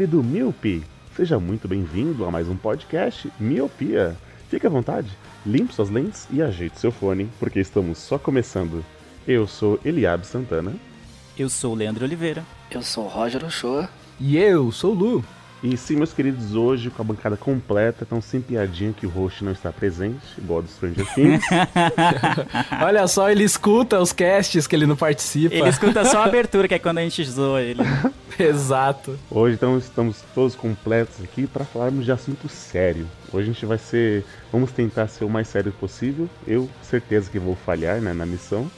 Querido Miope. Seja muito bem-vindo a mais um podcast Miopia. Fique à vontade, limpe suas lentes e ajeite seu fone, porque estamos só começando. Eu sou Eliabe Santana. Eu sou o Leandro Oliveira. Eu sou o Roger Ochoa. E eu sou o Lu. E sim, meus queridos, hoje com a bancada completa, tão sem piadinha que o host não está presente, igual do Stranger Things. Olha só, ele escuta os casts que ele não participa. Ele escuta só a abertura, que é quando a gente zoa ele. Exato. Hoje então estamos todos completos aqui para falarmos de assunto sério. Hoje a gente vai ser, vamos tentar ser o mais sério possível. Eu certeza que vou falhar né, na missão.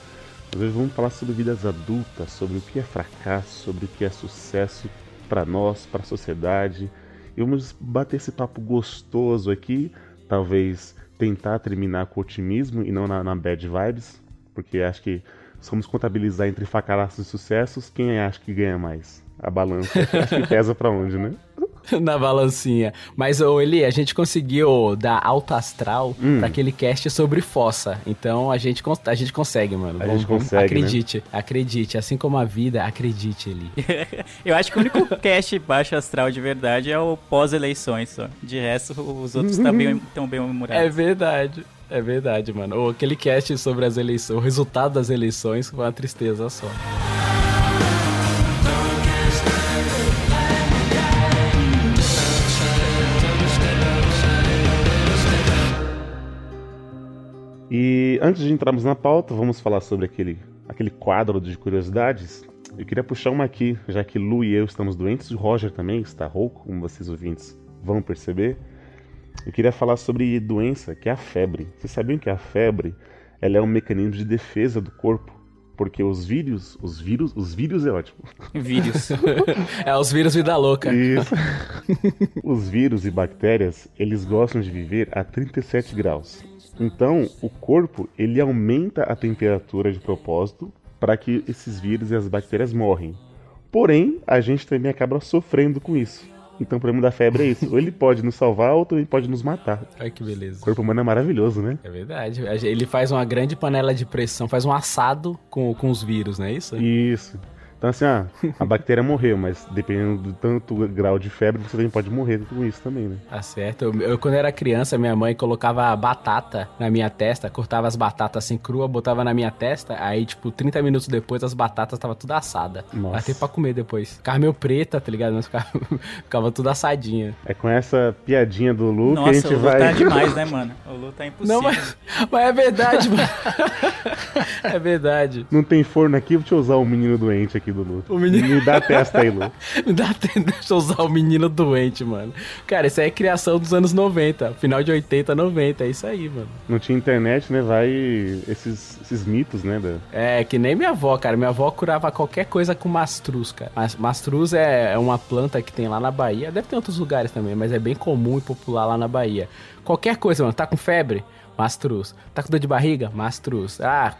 Mas hoje vamos falar sobre vidas adultas, sobre o que é fracasso, sobre o que é sucesso para nós, para a sociedade. E vamos bater esse papo gostoso aqui, talvez tentar terminar com otimismo e não na, na bad vibes, porque acho que se vamos contabilizar entre fracassos e sucessos, quem acha que ganha mais? A balança acho que pesa pra onde, né? Na balancinha. Mas, ô Eli, a gente conseguiu dar alto astral Hum. pra aquele cast sobre fossa. Então a gente, a gente consegue, mano. A gente consegue, né? Acredite, acredite. Assim como a vida, acredite, Eli. Eu acho que o único cast baixo astral de verdade é o pós-eleições só. De resto, os outros estão bem, tão bem É humorados. verdade. É verdade, mano. Ô, aquele cast sobre as eleições, o resultado das eleições foi uma tristeza só. Antes de entrarmos na pauta, vamos falar sobre aquele, aquele quadro de curiosidades. Eu queria puxar uma aqui, já que Lu e eu estamos doentes, o Roger também está rouco, como vocês ouvintes vão perceber. Eu queria falar sobre doença, que é a febre. Vocês sabiam que a febre ela é um mecanismo de defesa do corpo? Porque os vírus, os vírus, os vírus é ótimo. Vídeos. É os vírus vida louca. Isso. Os vírus e bactérias, eles gostam de viver a 37 graus. Então, o corpo, ele aumenta a temperatura de propósito para que esses vírus e as bactérias morrem. Porém, a gente também acaba sofrendo com isso. Então, o problema da febre é isso. Ou ele pode nos salvar, ou também pode nos matar. Olha que beleza. O corpo humano é maravilhoso, né? É verdade. Ele faz uma grande panela de pressão, faz um assado com, com os vírus, não é isso? Isso. Então, assim, ah, a bactéria morreu, mas dependendo do tanto grau de febre, você também pode morrer com isso também, né? Tá certo. Eu, eu, quando era criança, minha mãe colocava batata na minha testa, cortava as batatas assim crua, botava na minha testa, aí, tipo, 30 minutos depois as batatas tava tudo assada. Nossa. Até pra comer depois. Ficava meio preta, tá ligado? Mas ficava, ficava tudo assadinha. É com essa piadinha do Lu que a Nossa, gente o Lu vai. tá demais, né, mano? O Lu tá impossível. Não, mas, mas é verdade, mano. é verdade. Não tem forno aqui, deixa eu usar o menino doente aqui do Lu. O menino- Me dá a testa aí, Lu. Me dá até deixa eu usar o menino doente, mano. Cara, isso aí é criação dos anos 90, final de 80, 90, é isso aí, mano. Não tinha internet, né? Vai esses, esses mitos, né? Da... É, que nem minha avó, cara. Minha avó curava qualquer coisa com mastruz, cara. Mas mastruz é é uma planta que tem lá na Bahia. Deve ter em outros lugares também, mas é bem comum e popular lá na Bahia. Qualquer coisa, mano. Tá com febre? Mastruz. Tá com dor de barriga? Mastruz. Ah,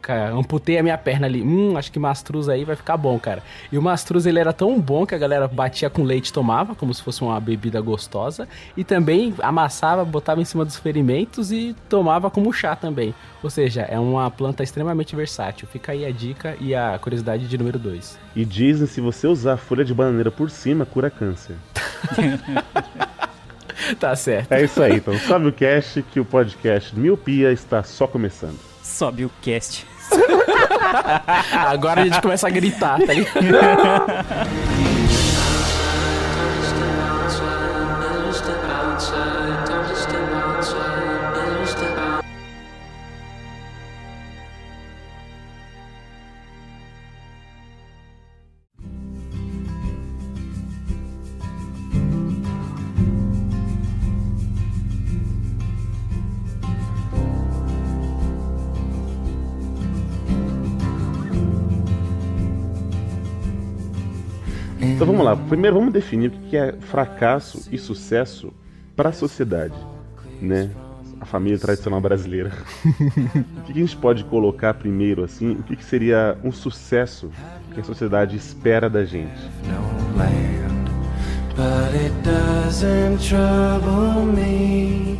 cara, amputei a minha perna ali. Hum, acho que mastruz aí vai ficar bom, cara. E o mastruz, ele era tão bom que a galera batia com leite e tomava, como se fosse uma bebida gostosa. E também amassava, botava em cima dos ferimentos e tomava como chá também. Ou seja, é uma planta extremamente versátil. Fica aí a dica e a curiosidade de número 2. E dizem se você usar folha de bananeira por cima, cura câncer. tá certo. É isso aí, então. Sobe o cast que o podcast Miopia está só começando. Sobe o cast. Agora a gente começa a gritar, tá ligado? vamos lá. Primeiro vamos definir o que é fracasso e sucesso para a sociedade, né? A família tradicional brasileira. o que a gente pode colocar primeiro assim? O que seria um sucesso que a sociedade espera da gente? no land, but it doesn't trouble me.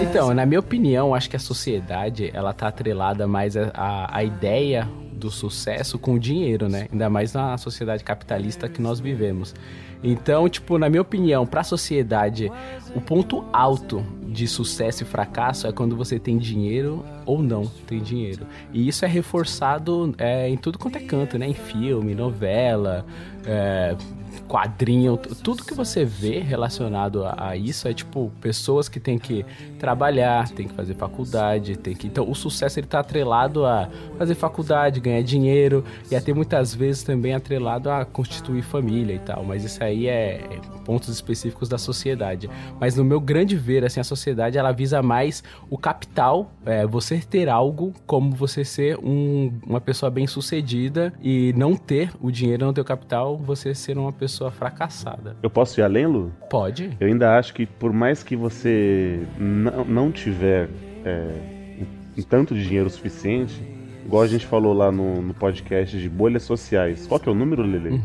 Então, na minha opinião, acho que a sociedade, ela tá atrelada mais a ideia do sucesso com o dinheiro, né? Ainda mais na sociedade capitalista que nós vivemos. Então, tipo, na minha opinião, para a sociedade, o ponto alto de sucesso e fracasso é quando você tem dinheiro ou não tem dinheiro. E isso é reforçado é, em tudo quanto é canto, né? Em filme, novela, é, quadrinho, tudo que você vê relacionado a, a isso é tipo pessoas que têm que trabalhar, têm que fazer faculdade, tem que então o sucesso ele tá atrelado a fazer faculdade, ganhar dinheiro e até muitas vezes também atrelado a constituir família e tal, mas isso aí é, é pontos específicos da sociedade. Mas no meu grande ver assim a sociedade ela visa mais o capital, é, você ter algo como você ser um- uma pessoa bem sucedida e não ter o dinheiro, não ter o capital, você ser uma pessoa fracassada. Eu posso ir além, Lu? Pode? Eu ainda acho que por mais que você não, não tiver é, um tanto de dinheiro suficiente, igual a gente falou lá no, no podcast de bolhas sociais. Qual que é o número, Lele?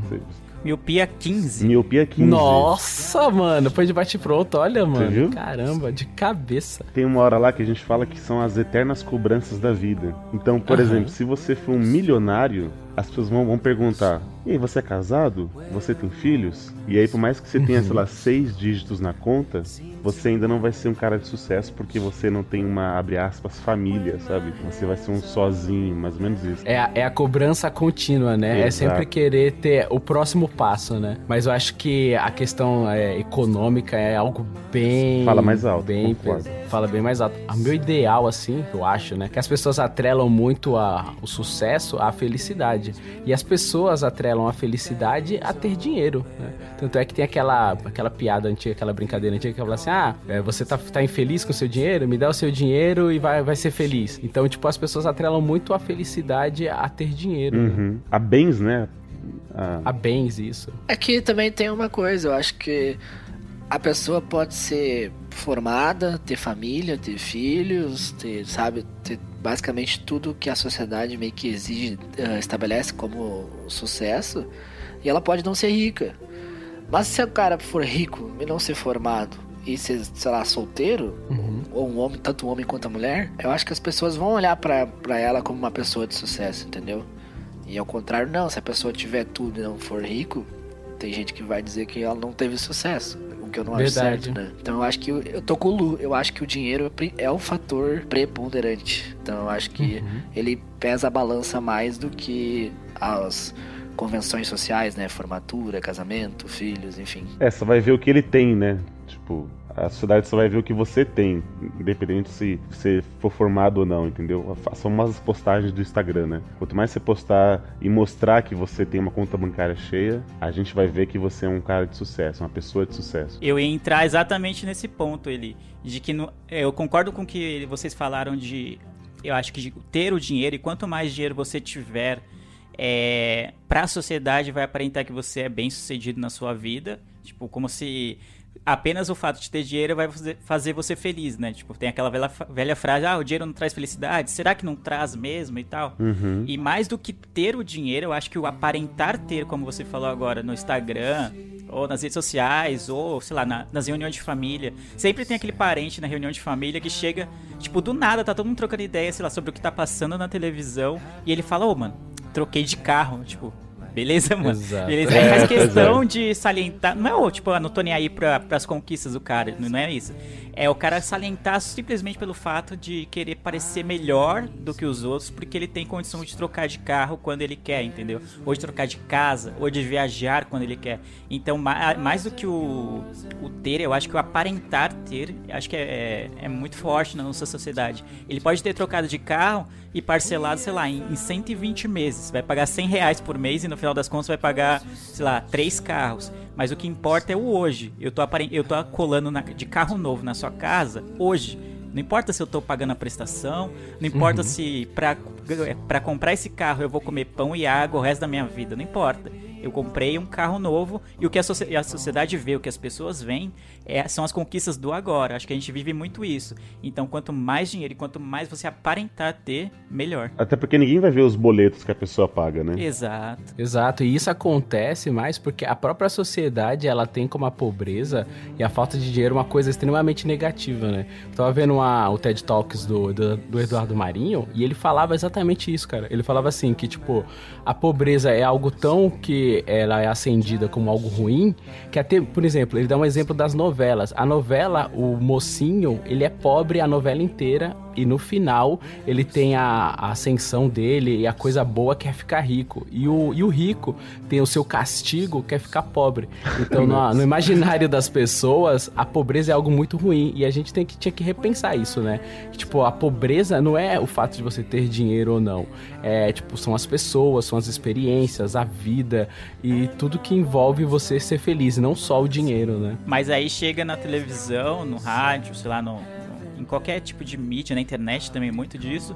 Miopia 15. Miopia 15. Nossa, mano, foi de bate pronto, olha, mano. viu? Caramba, de cabeça. Tem uma hora lá que a gente fala que são as eternas cobranças da vida. Então, por Aham. exemplo, se você for um milionário, as pessoas vão, vão perguntar: E aí, você é casado? Você tem filhos? E aí, por mais que você tenha, Uhum. sei lá, seis dígitos na conta, você ainda não vai ser um cara de sucesso porque você não tem uma, abre aspas, família, sabe? Você vai ser um sozinho, mais ou menos isso. É a, é a cobrança contínua, né? É Exato. sempre querer ter o próximo passo, né? Mas eu acho que a questão é, econômica é algo bem. Fala mais alto, Bem concordo. Fala bem mais alto. O meu ideal, assim, eu acho, né? Que as pessoas atrelam muito a, o sucesso à felicidade. E as pessoas atrelam a felicidade a ter dinheiro, né? Tanto é que tem aquela, aquela piada antiga, aquela brincadeira antiga que fala assim: ah, é, você tá, tá infeliz com o seu dinheiro? Me dá o seu dinheiro e vai, vai ser feliz. Então, tipo, as pessoas atrelam muito a felicidade a ter dinheiro. né? Uhum. A bens, né? A- A bens, isso. Aqui também tem uma coisa, eu acho que a pessoa pode ser formada, ter família, ter filhos, ter, sabe, ter basicamente tudo que a sociedade meio que exige, eh, estabelece como sucesso, e ela pode não ser rica. Mas se o cara for rico e não ser formado e ser, sei lá, solteiro, ou um homem, tanto um homem quanto a mulher, eu acho que as pessoas vão olhar pra ela como uma pessoa de sucesso, entendeu? E ao contrário, não, se a pessoa tiver tudo e não for rico, tem gente que vai dizer que ela não teve sucesso. O que eu não acho Verdade. certo, né? Então eu acho que eu, eu tô com o Lu, eu acho que o dinheiro é pri- é o fator preponderante. Então eu acho que ele pesa a balança mais do que as convenções sociais, né? Formatura, casamento, filhos, enfim. É, só vai ver o que ele tem, né? Tipo, a sociedade só vai ver o que você tem, independente se você for formado ou não, entendeu? São umas postagens do Instagram, né? Quanto mais você postar e mostrar que você tem uma conta bancária cheia, a gente vai ver que você é um cara de sucesso, uma pessoa de sucesso. Eu ia entrar exatamente nesse ponto, ele, de que no- é, eu concordo com o que vocês falaram de, eu acho que ter o dinheiro e quanto mais dinheiro você tiver, é, para a sociedade vai aparentar que você é bem sucedido na sua vida, tipo como se apenas o fato de ter dinheiro vai fazer- você feliz, né? Tipo tem aquela velha, velha frase, ah, o dinheiro não traz felicidade, será que não traz mesmo e tal? Uhum. E mais do que ter o dinheiro, eu acho que o aparentar ter, como você falou agora, no Instagram, ou nas redes sociais, ou, sei lá, na- nas reuniões de família. Sempre tem aquele parente na reunião de família que chega, tipo, do nada, tá todo mundo trocando ideia, sei lá, sobre o que tá passando na televisão. E ele fala, ô, mano, troquei de carro, tipo. Beleza, mano? Exato. Beleza. É, faz pois questão de salientar. Não é o, tipo, ah, não tô nem aí pra, pras conquistas do cara. Não é isso. É o cara salientar simplesmente pelo fato de querer parecer melhor do que os outros, porque ele tem condição de trocar de carro quando ele quer, entendeu? Ou de trocar de casa, ou de viajar quando ele quer. Então, ma- mais do que o, o ter, eu acho que o aparentar ter, acho que é, é, é muito forte na nossa sociedade. Ele pode ter trocado de carro e parcelado, sei lá, em, em 120 meses. Vai pagar 100 reais por mês e no final das contas vai pagar, sei lá, três carros. Mas o que importa é o hoje. Eu tô, aparen- eu tô colando na- de carro novo na sua casa hoje. Não importa se eu tô pagando a prestação, não importa Uhum. se pra, pra comprar esse carro eu vou comer pão e água o resto da minha vida, não importa. Eu comprei um carro novo e o que a, socie- a sociedade vê, o que as pessoas veem, é- são as conquistas do agora. Acho que a gente vive muito isso. Então, quanto mais dinheiro e quanto mais você aparentar ter, melhor. Até porque ninguém vai ver os boletos que a pessoa paga, né? Exato. Exato, e isso acontece mais porque a própria sociedade ela tem como a pobreza e a falta de dinheiro uma coisa extremamente negativa, né? Eu tava vendo uma, o TED Talks do, do, do Eduardo Marinho e ele falava exatamente isso, cara. Ele falava assim que, tipo, a pobreza é algo tão que ela é acendida como algo ruim que até, por exemplo, ele dá um exemplo das novelas. A novela, o mocinho, ele é pobre a novela inteira e no final ele tem a, a ascensão dele e a coisa boa que é ficar rico. E o, e o rico tem o seu castigo que é ficar pobre. Então, no, no imaginário das pessoas, a pobreza é algo muito ruim. E a gente tem que, tinha que repensar isso, né? Tipo, a pobreza não é o fato de você ter dinheiro ou não. É, tipo, são as pessoas, são as experiências, a vida e tudo que envolve você ser feliz, não só o dinheiro, né? Mas aí chega na televisão, no rádio, sei lá, no, qualquer tipo de mídia, na internet também muito disso.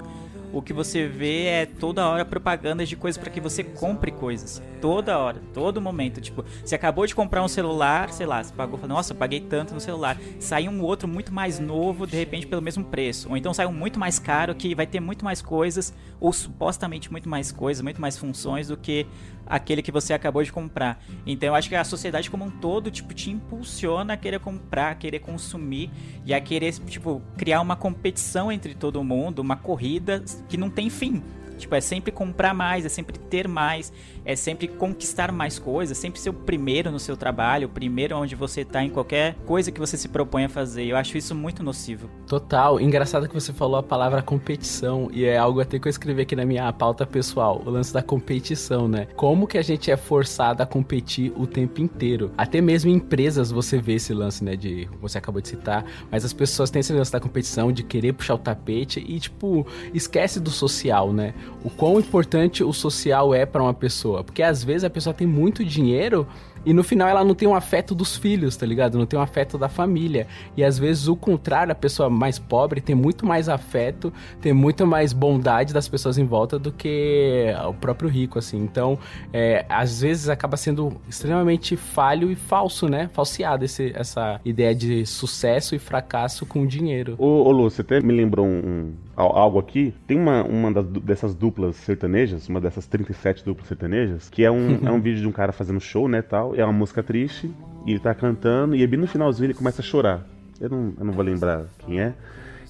O que você vê é toda hora propagandas de coisas para que você compre coisas. Toda hora, todo momento. Tipo, você acabou de comprar um celular, sei lá, você pagou, nossa, paguei tanto no celular. Sai um outro muito mais novo, de repente, pelo mesmo preço. Ou então sai um muito mais caro que vai ter muito mais coisas, ou supostamente muito mais coisas, muito mais funções do que aquele que você acabou de comprar. Então eu acho que a sociedade como um todo, tipo, te impulsiona a querer comprar, a querer consumir e a querer, tipo, criar uma competição entre todo mundo, uma corrida que não tem fim. Tipo, é sempre comprar mais, é sempre ter mais, é sempre conquistar mais coisas, sempre ser o primeiro no seu trabalho, o primeiro onde você tá em qualquer coisa que você se propõe a fazer. Eu acho isso muito nocivo. Total. Engraçado que você falou a palavra competição e é algo até que eu escrevi aqui na minha pauta pessoal, o lance da competição, né? Como que a gente é forçado a competir o tempo inteiro? Até mesmo em empresas você vê esse lance, né, de você acabou de citar, mas as pessoas têm esse lance da competição, de querer puxar o tapete e tipo, esquece do social, né? O quão importante o social é pra uma pessoa, porque às vezes a pessoa tem muito dinheiro e no final ela não tem um afeto dos filhos, tá ligado? Não tem um afeto da família. E às vezes o contrário, a pessoa mais pobre tem muito mais afeto, tem muito mais bondade das pessoas em volta do que o próprio rico, assim. Então, é, às vezes acaba sendo extremamente falho e falso, né? Falseado esse, essa ideia de sucesso e fracasso com dinheiro. Ô, ô Lu, você até me lembrou um, algo aqui. Tem uma, uma das dessas duplas sertanejas, uma dessas 37 duplas sertanejas, que é um, é um vídeo de um cara fazendo show, né, tal. É uma música triste, e ele tá cantando, e bem no finalzinho ele começa a chorar. Eu não, eu não vou lembrar quem é.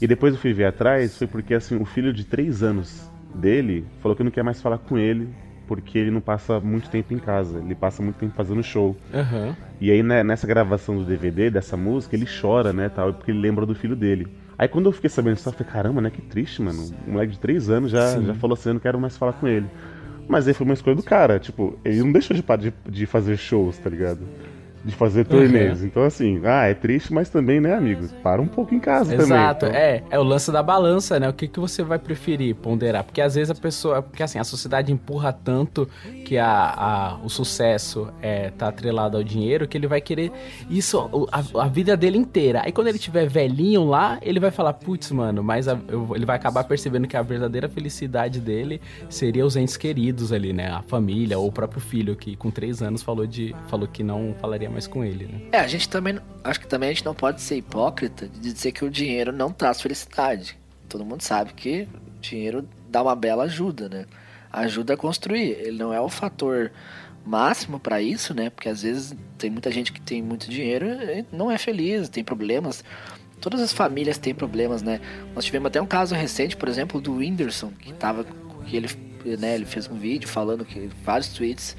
E depois eu fui ver atrás, foi porque, assim, o filho de 3 anos dele falou que não quer mais falar com ele, porque ele não passa muito tempo em casa, ele passa muito tempo fazendo show. Aham. E aí, né, nessa gravação do DVD, dessa música, ele chora, né, tal, porque ele lembra do filho dele. Aí quando eu fiquei sabendo disso, eu falei, caramba, né, que triste, mano. Um moleque de 3 anos já, já falou assim, eu não quero mais falar com ele. Mas aí foi uma escolha do cara, tipo, ele não deixou de, de, de fazer shows, tá ligado? De fazer turnês. Então, assim, ah, é triste, mas também, né, amigo? Para um pouco em casa Exato, também. então. é, é o lance da balança, né? O que, que você vai preferir ponderar? Porque às vezes a pessoa, porque assim, a sociedade empurra tanto que a, a- o sucesso é, tá atrelado ao dinheiro que ele vai querer isso a, a vida dele inteira. Aí quando ele tiver velhinho lá, ele vai falar, putz, mano, mas a- eu- ele vai acabar percebendo que a verdadeira felicidade dele seria os entes queridos ali, né? A família ou o próprio filho que com três anos falou de falou que não falaria mais com ele, né? É, a gente também. Acho que também a gente não pode ser hipócrita de dizer que o dinheiro não traz felicidade. Todo mundo sabe que dinheiro dá uma bela ajuda, né? Ajuda a construir. Ele não é o fator máximo para isso, né? Porque às vezes tem muita gente que tem muito dinheiro e não é feliz, tem problemas. Todas as famílias têm problemas, né? Nós tivemos até um caso recente, por exemplo, do Whindersson, que tava. que ele, né, ele fez um vídeo falando que. vários tweets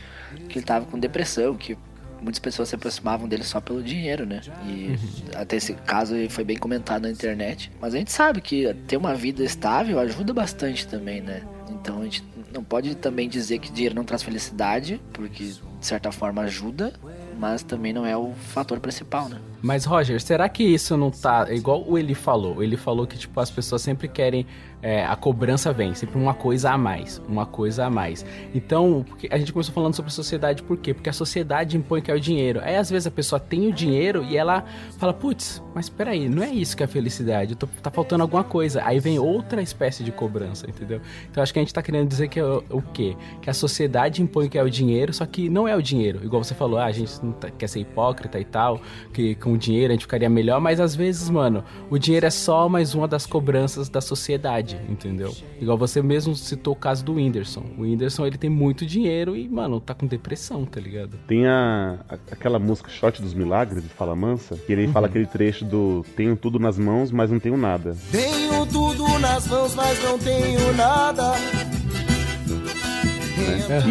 que ele tava com depressão, que muitas pessoas se aproximavam dele só pelo dinheiro, né? E até esse caso foi bem comentado na internet. Mas a gente sabe que ter uma vida estável ajuda bastante também, né? Então a gente não pode também dizer que dinheiro não traz felicidade, porque de certa forma ajuda, mas também não é o fator principal, né? Mas, Roger, será que isso não tá. Igual o ele falou. Ele falou que, tipo, as pessoas sempre querem. É, a cobrança vem, sempre uma coisa a mais. Uma coisa a mais. Então, a gente começou falando sobre sociedade, por quê? Porque a sociedade impõe que é o dinheiro. Aí, às vezes, a pessoa tem o dinheiro e ela fala, putz, mas peraí, não é isso que é felicidade. Eu tô- tá faltando alguma coisa. Aí vem outra espécie de cobrança, entendeu? Então, acho que a gente tá querendo dizer que é o, o quê? Que a sociedade impõe que é o dinheiro, só que não é o dinheiro. Igual você falou, ah, a gente não tá- quer ser hipócrita e tal, que com o dinheiro a gente ficaria melhor, mas às vezes, mano, o dinheiro é só mais uma das cobranças da sociedade, entendeu? Igual você mesmo citou o caso do Whindersson. O Whindersson, ele tem muito dinheiro e, mano, tá com depressão, tá ligado? Tem a, a- aquela música Shot dos Milagres, de Fala Mansa, que ele fala aquele trecho do Tenho tudo nas mãos, mas não tenho nada. Tenho tudo nas mãos, mas não tenho nada.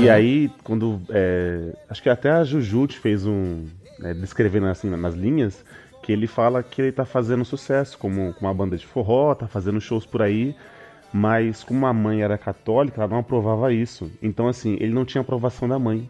E aí, quando. é, acho que até a Jujute fez um. né, descrevendo assim nas linhas, que ele fala que ele tá fazendo sucesso como com uma banda de forró, tá fazendo shows por aí, mas como a mãe era católica, ela não aprovava isso. Então, assim, ele não tinha aprovação da mãe.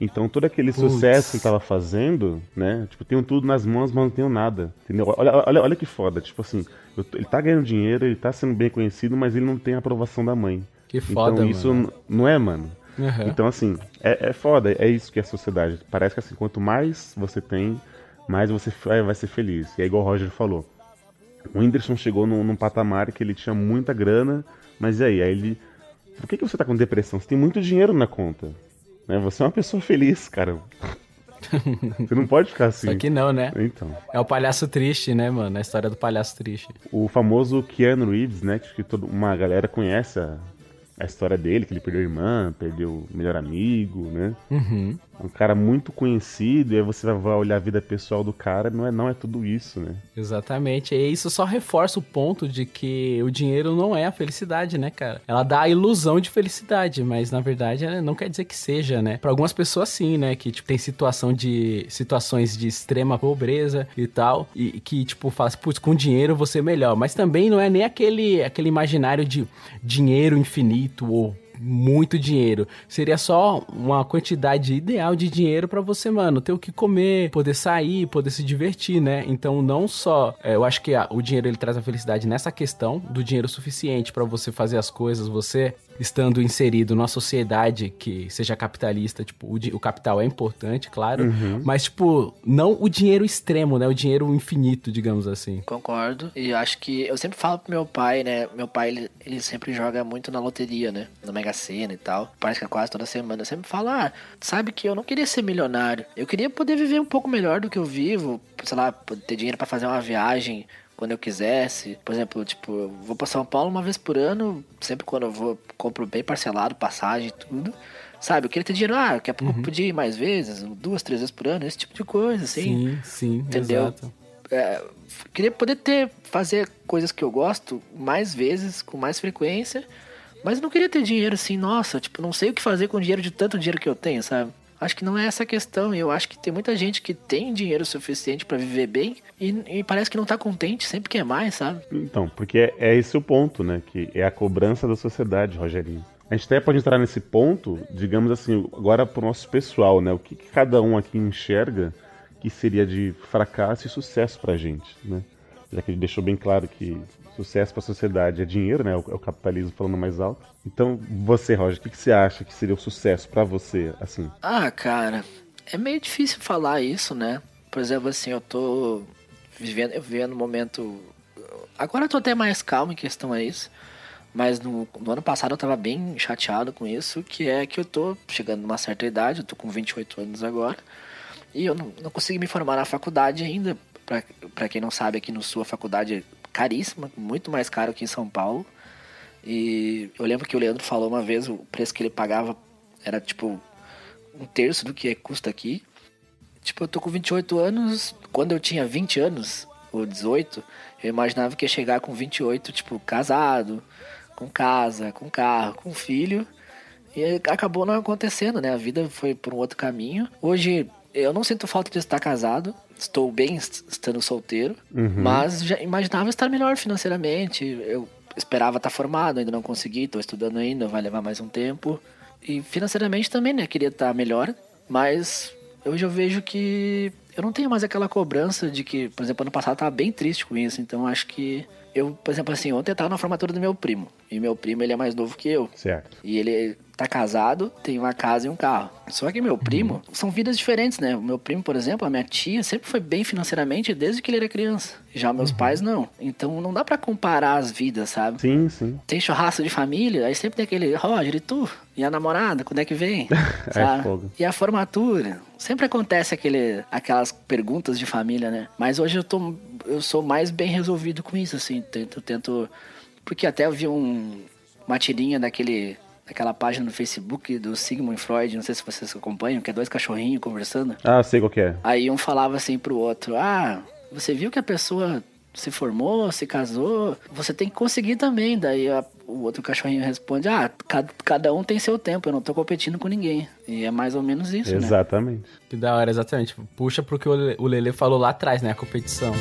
Então, todo aquele Putz. sucesso que ele tava fazendo, né? Tipo, tenho tudo nas mãos, mas não tenho nada. Entendeu? Olha, olha, olha que foda. Tipo assim, eu ele tá ganhando dinheiro, ele tá sendo bem conhecido, mas ele não tem a aprovação da mãe. Que foda, então, isso mano. não é, mano. Aham. Então, assim, é, é foda, é isso que é a sociedade. Parece que assim, quanto mais você tem, mais você vai, vai ser feliz. E é igual o Roger falou. O Whindersson chegou num, num patamar que ele tinha muita grana, mas e aí? Aí ele. Por que, que você tá com depressão? Você tem muito dinheiro na conta. Né? Você é uma pessoa feliz, cara. você não pode ficar assim. Só que não, né? Então. É o palhaço triste, né, mano? A história do palhaço triste. O famoso Keanu Reeves, né? Que todo, uma galera conhece a, a história dele, que ele perdeu a irmã, perdeu o melhor amigo, né? Uhum. Um cara muito conhecido, e aí você vai olhar a vida pessoal do cara, não é, não é tudo isso, né? Exatamente. E isso só reforça o ponto de que o dinheiro não é a felicidade, né, cara? Ela dá a ilusão de felicidade, mas na verdade não quer dizer que seja, né? Para algumas pessoas sim, né, que tipo tem situação de situações de extrema pobreza e tal, e que tipo fala assim, putz, com dinheiro você é melhor, mas também não é nem aquele aquele imaginário de dinheiro infinito ou muito dinheiro. Seria só uma quantidade ideal de dinheiro pra você, mano, ter o que comer, poder sair, poder se divertir, né? Então, não só. é, eu acho que o dinheiro ele traz a felicidade nessa questão do dinheiro suficiente pra você fazer as coisas, você estando inserido numa sociedade que seja capitalista, tipo, o, o capital é importante, claro, mas, tipo, não o dinheiro extremo, né? O dinheiro infinito, digamos assim. Concordo. E eu acho que eu sempre falo pro meu pai, né? Meu pai, ele, ele sempre joga muito na loteria, né? Na Mega Sena e tal. Parece que é quase toda semana. Eu sempre falo, ah, sabe que eu não queria ser milionário. Eu queria poder viver um pouco melhor do que eu vivo. Sei lá, ter dinheiro pra fazer uma viagem quando eu quisesse. Por exemplo, tipo, eu vou pra São Paulo uma vez por ano. Sempre quando eu vou, compro bem parcelado, passagem e tudo. Sabe, eu queria ter dinheiro, ah, daqui a pouco eu podia ir mais vezes, duas, três vezes por ano, esse tipo de coisa, assim. Sim, sim, Entendeu? exato. É, queria poder ter fazer coisas que eu gosto mais vezes, com mais frequência, mas não queria ter dinheiro assim, nossa, tipo, não sei o que fazer com o dinheiro de tanto dinheiro que eu tenho, sabe? Acho que não é essa a questão. Eu acho que tem muita gente que tem dinheiro suficiente pra viver bem e, e parece que não tá contente, sempre quer mais, sabe? Então, porque é, é esse o ponto, né? Que é a cobrança da sociedade, Rogerinho. A gente até pode entrar nesse ponto, digamos assim, agora pro nosso pessoal, né? O que, que cada um aqui enxerga que seria de fracasso e sucesso pra gente, né? Já que ele deixou bem claro que sucesso pra sociedade é dinheiro, né? É o, é o capitalismo falando mais alto. Então, você, Roger, o que, que você acha que seria o sucesso pra você, assim? Ah, cara, é meio difícil falar isso, né? Por exemplo, assim, eu tô vivendo, eu vivendo um momento. Agora eu tô até mais calmo em questão a isso. Mas no, no ano passado eu tava bem chateado com isso, que é que eu tô chegando numa certa idade, eu tô com 28 anos agora, e eu não, não consegui me formar na faculdade ainda. Pra quem não sabe, aqui no Sul a faculdade caríssima, muito mais caro que em São Paulo. E eu lembro que o Leandro falou uma vez, o preço que ele pagava era tipo um terço do que custa aqui. Tipo, eu tô com 28 anos, quando eu tinha 20 anos, ou 18, eu imaginava que ia chegar com 28, tipo, casado, com casa, com carro, com filho. E acabou não acontecendo, né? A vida foi por um outro caminho. Hoje eu não sinto falta de estar casado. Estou bem est- estando solteiro. Mas já imaginava estar melhor financeiramente. Eu esperava estar formado, ainda não consegui. Estou estudando ainda, vai levar mais um tempo. E financeiramente também, né? Queria estar melhor. Mas hoje eu vejo que eu não tenho mais aquela cobrança de que, por exemplo, ano passado eu tava bem triste com isso, então acho que eu, por exemplo, assim, ontem eu tava na formatura do meu primo. E meu primo, ele é mais novo que eu. Certo. E ele tá casado, tem uma casa e um carro. Só que meu primo, são vidas diferentes, né? O meu primo, por exemplo, a minha tia sempre foi bem financeiramente desde que ele era criança. Já meus pais não. Então não dá pra comparar as vidas, sabe? Sim, sim. Tem churrasco de família, aí sempre tem aquele, Roger, e tu? E a namorada, quando é que vem? Sabe? fogo. E a formatura? Sempre acontece aquele, aquelas perguntas de família, né? Mas hoje eu tô, eu sou mais bem resolvido com isso, assim. Tento, tento, porque até eu vi um, uma tirinha daquele, daquela página no Facebook do Sigmund Freud, não sei se vocês acompanham, que é dois cachorrinhos conversando. Ah, sei qual que é. Aí um falava assim pro outro: Ah, você viu que a pessoa se formou, se casou, você tem que conseguir também. Daí a- o outro cachorrinho responde: Ah, cada, cada um tem seu tempo, eu não tô competindo com ninguém. E é mais ou menos isso, né? Exatamente. Que da hora, exatamente. Puxa pro que o Lele falou lá atrás, né? A competição.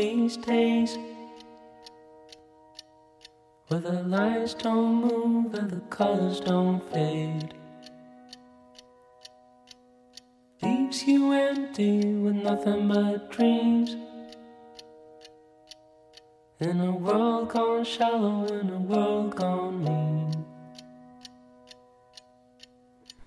These days where the lights don't move and the colors don't fade. Leaves you empty with nothing but dreams. In a world gone shallow, in a world gone mean.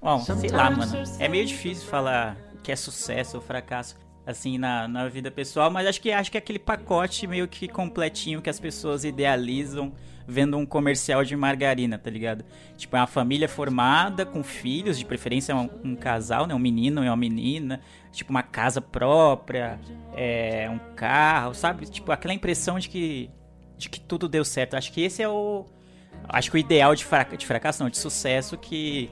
Bom, sei lá, mano. É meio difícil falar que é sucesso ou fracasso, assim, na, na vida pessoal, mas acho que acho que é aquele pacote meio que completinho que as pessoas idealizam vendo um comercial de margarina, tá ligado? Tipo, é uma família formada, com filhos, de preferência um, um casal, né? Um menino e uma menina, tipo, uma casa própria, é, um carro, sabe? Tipo, aquela impressão de que, de que tudo deu certo. Acho que esse é o. Acho que o ideal de, fraca, de fracasso, não, de sucesso que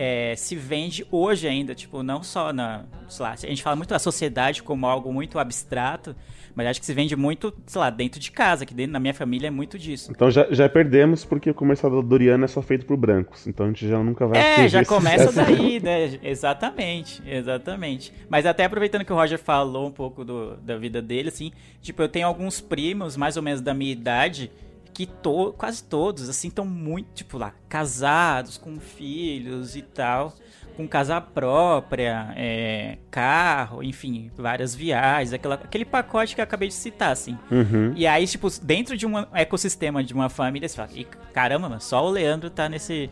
é, se vende hoje ainda, tipo, não só na, sei lá, a gente fala muito da sociedade como algo muito abstrato, mas acho que se vende muito, sei lá, dentro de casa, que dentro da minha família é muito disso. Então já, já perdemos porque o comercial da Doriana é só feito por brancos. Então a gente já nunca vai É, já começa sucesso. daí, né? Exatamente, exatamente. Mas até aproveitando que o Roger falou um pouco do, da vida dele, assim, tipo, eu tenho alguns primos, mais ou menos da minha idade, que to, quase todos, assim, estão muito, tipo, lá, casados, com filhos e tal, com casa própria, é, carro, enfim, várias viagens, aquela, aquele pacote que eu acabei de citar, assim. Uhum. E aí, tipo, dentro de um ecossistema de uma família, você fala, "Ih, caramba, mano, só o Leandro tá nesse.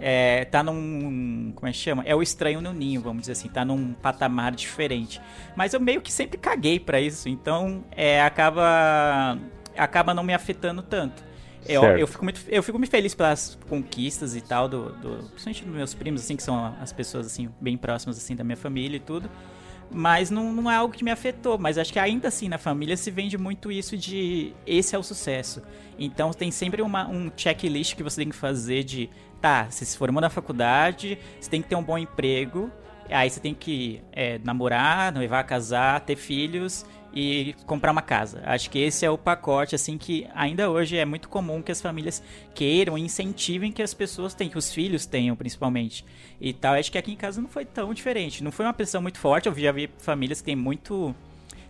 É, tá num. Como é que chama? É o estranho no ninho, vamos dizer assim, tá num patamar diferente. Mas eu meio que sempre caguei pra isso, então é, acaba. Acaba não me afetando tanto. Eu, Certo. eu, fico muito, eu fico muito feliz pelas conquistas e tal, do, do, principalmente dos meus primos, assim, que são as pessoas assim, bem próximas assim, da minha família e tudo. Mas não, não é algo que me afetou. Mas acho que ainda assim na família se vende muito isso de esse é o sucesso. Então tem sempre uma, um checklist que você tem que fazer de tá, você se formou na faculdade, você tem que ter um bom emprego, aí você tem que é, namorar, noivar, casar, ter filhos e comprar uma casa. Acho que esse é o pacote, assim, que ainda hoje é muito comum que as famílias queiram e incentivem que as pessoas tenham, que os filhos tenham, principalmente. E tal, acho que aqui em casa não foi tão diferente. Não foi uma pressão muito forte, eu já vi famílias que tem muito,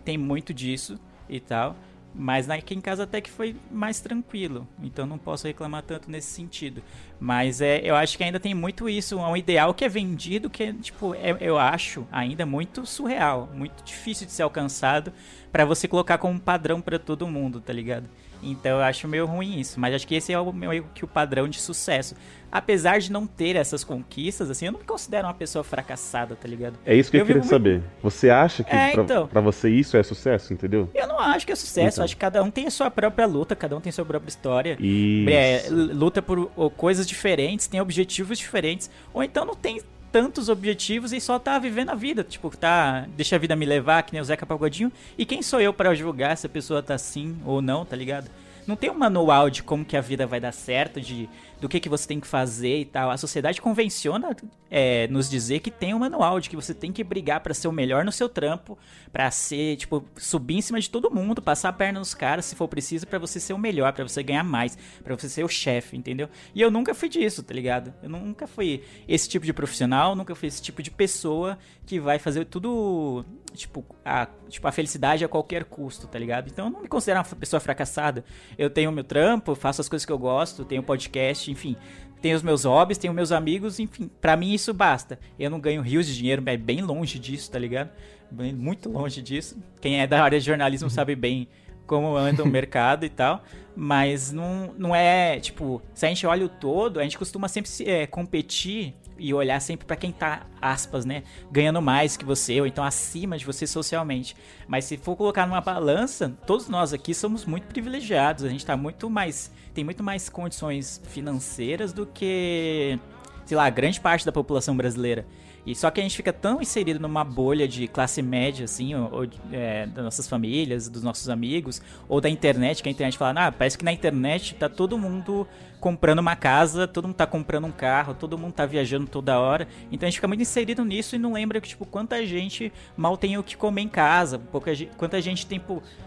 tem muito disso e tal. Mas aqui em casa até que foi mais tranquilo. Então não posso reclamar tanto nesse sentido. Mas é, eu acho que ainda tem muito isso. É um ideal que é vendido, que é, tipo, é- eu acho ainda muito surreal. Muito difícil de ser alcançado pra você colocar como padrão pra todo mundo, tá ligado? Então eu acho meio ruim isso. Mas acho que esse é o meio que o padrão de sucesso. Apesar de não ter essas conquistas, assim, eu não me considero uma pessoa fracassada, tá ligado? É isso que eu, Eu queria vivo saber. Você acha que É, pra, então. pra você isso é sucesso, entendeu? Eu não acho que é sucesso, Então. acho que cada um tem a sua própria luta, cada um tem a sua própria história. Isso. É, luta por coisas diferentes, tem objetivos diferentes, ou então não tem tantos objetivos e só tá vivendo a vida. Tipo, tá. Deixa a vida me levar, que nem o Zeca Pagodinho. E quem sou eu para julgar se a pessoa tá assim ou não, tá ligado? Não tem um manual de como que a vida vai dar certo, de do que, que você tem que fazer e tal. A sociedade convenciona é, nos dizer que tem um manual, de que você tem que brigar para ser o melhor no seu trampo, para ser, tipo, subir em cima de todo mundo, passar a perna nos caras se for preciso, para você ser o melhor, para você ganhar mais, para você ser o chefe, entendeu? E eu nunca fui disso, tá ligado? Eu nunca fui esse tipo de profissional, nunca fui esse tipo de pessoa que vai fazer tudo, tipo, a, tipo, a felicidade a qualquer custo, tá ligado? Então eu não me considero uma pessoa fracassada. Eu tenho o meu trampo, faço as coisas que eu gosto, tenho podcast, enfim, tenho os meus hobbies, tenho meus amigos, enfim, para mim isso basta. Eu não ganho rios de dinheiro, é bem longe disso, tá ligado? Bem, muito longe disso. Quem é da área de jornalismo sabe bem como anda o mercado e tal, mas não, não é, tipo, se a gente olha o todo, a gente costuma sempre é, competir e olhar sempre para quem tá, aspas, né, ganhando mais que você, ou então acima de você socialmente. Mas se for colocar numa balança, todos nós aqui somos muito privilegiados, a gente tá muito mais, tem muito mais condições financeiras do que, sei lá, grande parte da população brasileira. E só que a gente fica tão inserido numa bolha de classe média, assim, ou, ou é, das nossas famílias, dos nossos amigos, ou da internet, que a internet fala, ah, parece que na internet tá todo mundo comprando uma casa, todo mundo tá comprando um carro, todo mundo tá viajando toda hora. Então a gente fica muito inserido nisso e não lembra que, tipo, quanta gente mal tem o que comer em casa, pouca gente, quanta gente tem,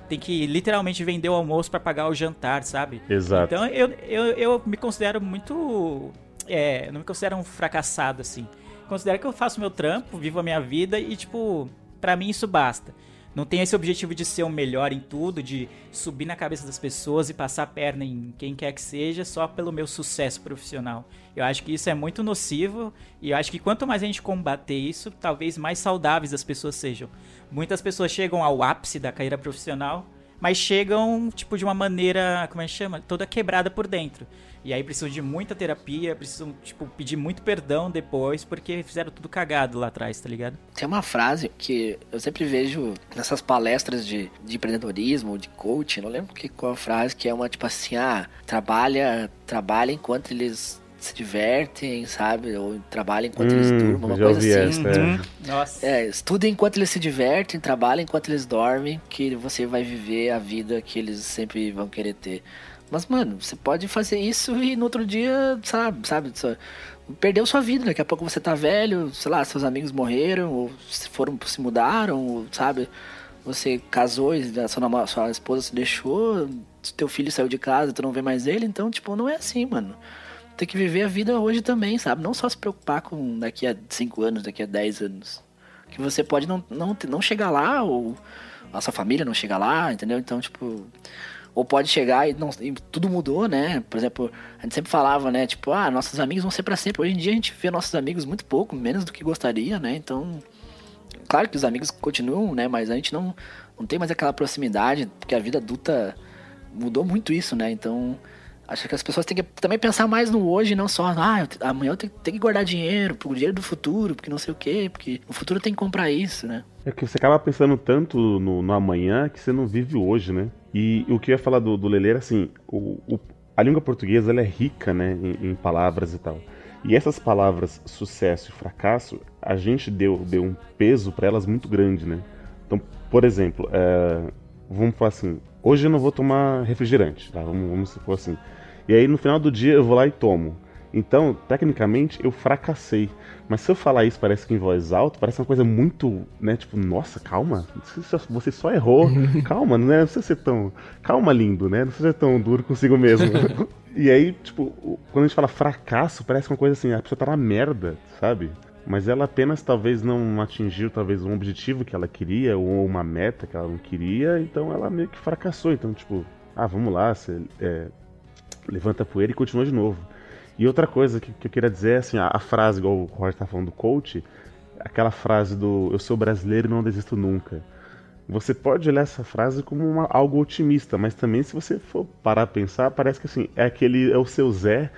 tem que literalmente vender o almoço para pagar o jantar, sabe? Exato. Então eu, eu, eu me considero muito. É, não me considero um fracassado, assim considero que eu faço meu trampo, vivo a minha vida e, tipo, para mim isso basta. Não tenho esse objetivo de ser o melhor em tudo, de subir na cabeça das pessoas e passar a perna em quem quer que seja só pelo meu sucesso profissional. Eu acho que isso é muito nocivo e eu acho que quanto mais a gente combater isso, talvez mais saudáveis as pessoas sejam. Muitas pessoas chegam ao ápice da carreira profissional, mas chegam, tipo, de uma maneira, como é que chama? Toda quebrada por dentro. E aí precisam de muita terapia, precisam, tipo, pedir muito perdão depois, porque fizeram tudo cagado lá atrás, tá ligado? Tem uma frase que eu sempre vejo nessas palestras de, de empreendedorismo, de coaching, não lembro que, qual a frase, que é uma tipo assim, ah, trabalha, trabalha enquanto eles se divertem, sabe? Ou trabalha enquanto Hum, eles durmam, uma já coisa ouvi assim. essa, é. Uhum. Nossa. É, estuda enquanto eles se divertem, trabalha enquanto eles dormem, que você vai viver a vida que eles sempre vão querer ter. Mas, mano, você pode fazer isso e no outro dia, sabe, sabe, perdeu sua vida. Daqui a pouco você tá velho, sei lá, seus amigos morreram, ou se foram, se mudaram, ou, sabe? Você casou e a sua, sua esposa se deixou, teu filho saiu de casa, tu não vê mais ele, então, tipo, não é assim, mano. Tem que viver a vida hoje também, sabe? Não só se preocupar com daqui a 5 anos, daqui a 10 anos. Que você pode não, não, não chegar lá, ou a sua família não chega lá, entendeu? Então, tipo. Ou pode chegar e, não, e tudo mudou, né? Por exemplo, a gente sempre falava, né? Tipo, ah, nossos amigos vão ser pra sempre. Hoje em dia a gente vê nossos amigos muito pouco, menos do que gostaria, né? Então, claro que os amigos continuam, né? Mas a gente não, não tem mais aquela proximidade, porque a vida adulta mudou muito isso, né? Então, acho que as pessoas têm que também pensar mais no hoje, não só, ah, amanhã eu tenho, tenho que guardar dinheiro, pro dinheiro do futuro, porque não sei o quê, porque no futuro tem que comprar isso, né? É que você acaba pensando tanto no, no amanhã que você não vive hoje, né? E o que eu ia falar do, do Lele era assim, o, o- a língua portuguesa ela é rica, né, em, em palavras e tal. E essas palavras sucesso e fracasso, a gente deu, deu um peso para elas muito grande, né? Então, por exemplo, é, vamos falar assim, hoje eu não vou tomar refrigerante, tá? Vamos, vamos supor assim. E aí no final do dia eu vou lá e tomo. Então, tecnicamente, eu fracassei. Mas se eu falar isso, parece que em voz alta, parece uma coisa muito, né? Tipo, nossa, calma. Você só- errou. calma, não é- não precisa ser tão. Calma, lindo, né? Não precisa ser tão duro consigo mesmo. e aí, tipo, quando a gente fala fracasso, parece uma coisa assim, a pessoa tá na merda, sabe? Mas ela apenas talvez não atingiu talvez um objetivo que ela queria, ou uma meta que ela não queria, então ela meio que fracassou. Então, tipo, ah, vamos lá, você é, levanta a poeira e continua de novo. E outra coisa que, que eu queria dizer é assim, a, a frase, igual o Roger tá falando do coach, aquela frase do eu sou brasileiro e não desisto nunca. Você pode olhar essa frase como uma- algo otimista, mas também se você for parar a pensar, parece que assim, é aquele é o seu Zé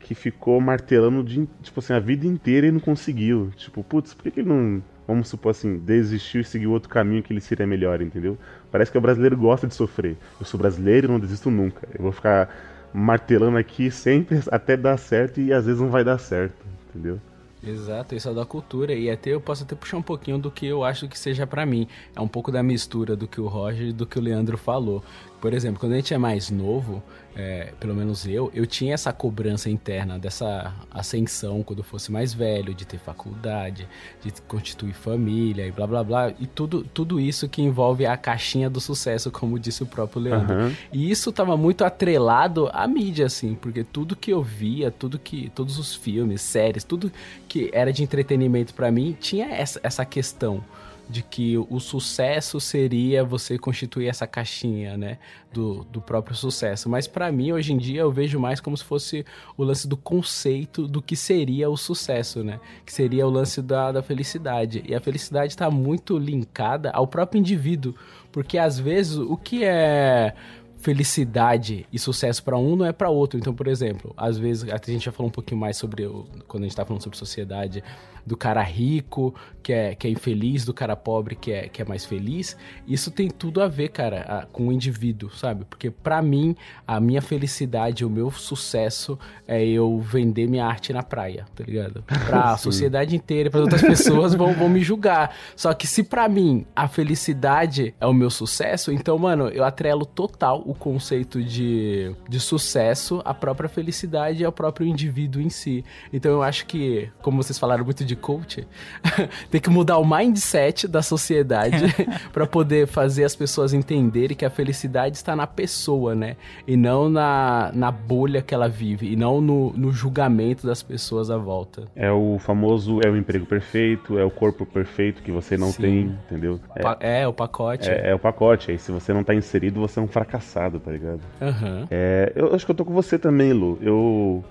que ficou martelando de, tipo assim, a vida inteira e não conseguiu. Tipo, putz, por que, que ele não, vamos supor assim, desistiu e seguiu outro caminho que ele seria melhor, entendeu? Parece que o brasileiro gosta de sofrer. Eu sou brasileiro e não desisto nunca. Eu vou ficar martelando aqui sempre até dar certo e às vezes não vai dar certo, entendeu? Exato, isso é da cultura. E até eu posso até puxar um pouquinho do que eu acho que seja pra mim. É um pouco da mistura do que o Roger e do que o Leandro falou. Por exemplo, quando a gente é mais novo, é, pelo menos eu, eu tinha essa cobrança interna dessa ascensão quando eu fosse mais velho, de ter faculdade, de constituir família e blá blá blá. E tudo, tudo isso que envolve a caixinha do sucesso, como disse o próprio Leandro. Aham. E isso tava muito atrelado à mídia, assim, porque tudo que eu via, tudo que. Todos os filmes, séries, tudo que era de entretenimento pra mim tinha essa, essa questão de que o sucesso seria você constituir essa caixinha, né, do, do próprio sucesso. Mas pra mim, hoje em dia, eu vejo mais como se fosse o lance do conceito do que seria o sucesso, né, que seria o lance da, da felicidade. E a felicidade está muito linkada ao próprio indivíduo, porque às vezes o que é felicidade e sucesso pra um não é pra outro. Então, por exemplo, às vezes a gente já falou um pouquinho mais sobre quando a gente tá falando sobre sociedade, do cara rico que é, que é infeliz, do cara pobre que é, que é mais feliz. Isso tem tudo a ver, cara, a- com o indivíduo, sabe? Porque pra mim, a minha felicidade, o meu sucesso é eu vender minha arte na praia, tá ligado? Pra Sim. sociedade inteira, para outras pessoas vão, vão me julgar. Só que se pra mim a felicidade é o meu sucesso, então, mano, eu atrelo total o conceito de, de sucesso à própria felicidade e ao próprio indivíduo em si. Então eu acho que, como vocês falaram muito de coach, tem que mudar o mindset da sociedade pra poder fazer as pessoas entenderem que a felicidade está na pessoa, né? E não na, na bolha que ela vive, e não no, no julgamento das pessoas à volta. É o famoso, é o emprego perfeito, é o corpo perfeito que você não Sim. tem, entendeu? É, É, o pacote. é, é o pacote, aí se você não tá inserido, você é um fracassado, tá ligado? Aham. É, eu acho que eu tô com você também, Lu. Eu.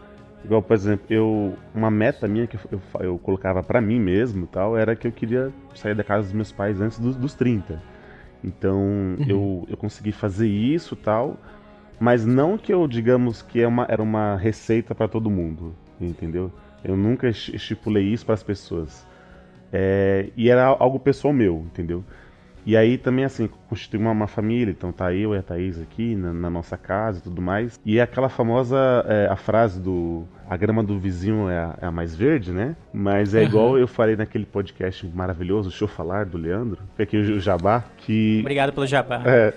Igual, por exemplo, eu. Uma meta minha que eu, eu, colocava pra mim mesmo tal, era que eu queria sair da casa dos meus pais antes dos, dos 30. Então, eu, eu consegui fazer isso tal, mas não que eu, digamos, que é uma, era uma receita pra todo mundo, entendeu? Eu nunca esti- estipulei isso pras pessoas. É, e era algo pessoal meu, entendeu? E aí também, assim, constitui uma, uma família, então tá eu e a Thaís aqui na, na nossa casa e tudo mais. E é aquela famosa, é, a frase do a grama do vizinho é a, é a mais verde, né? Mas é igual eu falei naquele podcast maravilhoso, Show Falar, do Leandro, aqui o Jabá, que... Obrigado pelo jabá. É,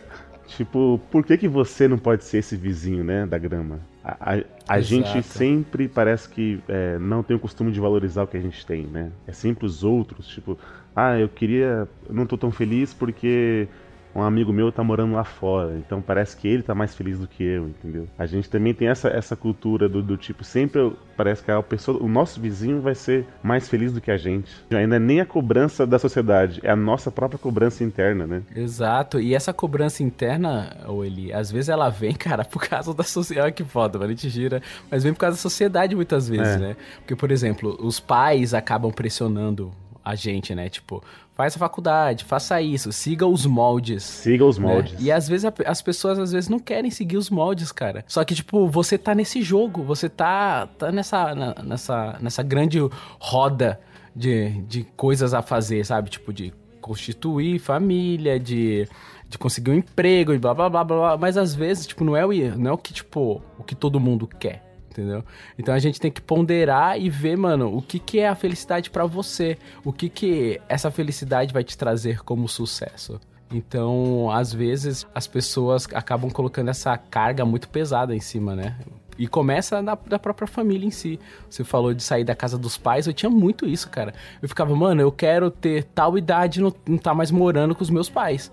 tipo, por que que você não pode ser esse vizinho, né, da grama? A, a- a gente sempre parece que é, não tem o costume de valorizar o que a gente tem, né? É sempre os outros, tipo, ah, eu queria, não tô tão feliz porque um amigo meu tá morando lá fora, então parece que ele tá mais feliz do que eu, entendeu? A gente também tem essa, essa cultura do, do tipo, sempre parece que a pessoa, o nosso vizinho vai ser mais feliz do que a gente. Ainda é nem a cobrança da sociedade, é a nossa própria cobrança interna, né? Exato, e essa cobrança interna, ô Eli, às vezes ela vem, cara, por causa da sociedade. Olha que foda, mano, a gente gira, mas vem por causa da sociedade muitas vezes, É. né? Porque, por exemplo, os pais acabam pressionando a gente, né? Tipo, faz a faculdade, faça isso, siga os moldes. Siga os né? moldes. E às vezes a- as pessoas às vezes não querem seguir os moldes, cara. Só que tipo, você tá nesse jogo, você tá tá nessa na- nessa nessa grande roda de, de coisas a fazer, sabe? Tipo de constituir família, de de conseguir um emprego e blá blá blá blá, blá. mas às vezes tipo não é o não é o que tipo o que todo mundo quer. Entendeu? Então a gente tem que ponderar e ver, mano, o que, que é a felicidade pra você. O que, que essa felicidade vai te trazer como sucesso. Então, às vezes, as pessoas acabam colocando essa carga muito pesada em cima, né? E começa da, da própria família em si. Você falou de sair da casa dos pais, eu tinha muito isso, cara. Eu ficava, mano, eu quero ter tal idade e não, não tá mais morando com os meus pais.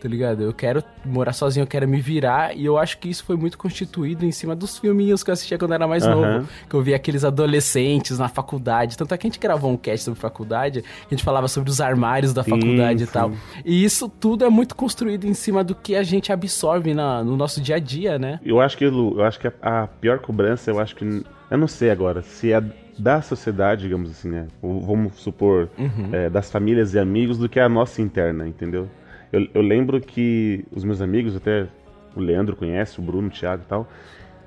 Tá ligado? Eu quero morar sozinho, eu quero me virar. E eu acho que isso foi muito constituído em cima dos filminhos que eu assistia quando eu era mais Aham. novo. Que eu via aqueles adolescentes na faculdade. Tanto é que a gente gravou um cast sobre faculdade, a gente falava sobre os armários da Sim, faculdade e sim. tal. E isso tudo é muito construído em cima do que a gente absorve na- no nosso dia a dia, né? Eu acho que, Lu, eu acho que a, a pior cobrança, eu acho que. Eu não sei agora, se é da sociedade, digamos assim, né? Vamos supor, é, das famílias e amigos, do que a nossa interna, entendeu? Eu, eu lembro que os meus amigos, até o Leandro conhece, o Bruno, o Thiago e tal,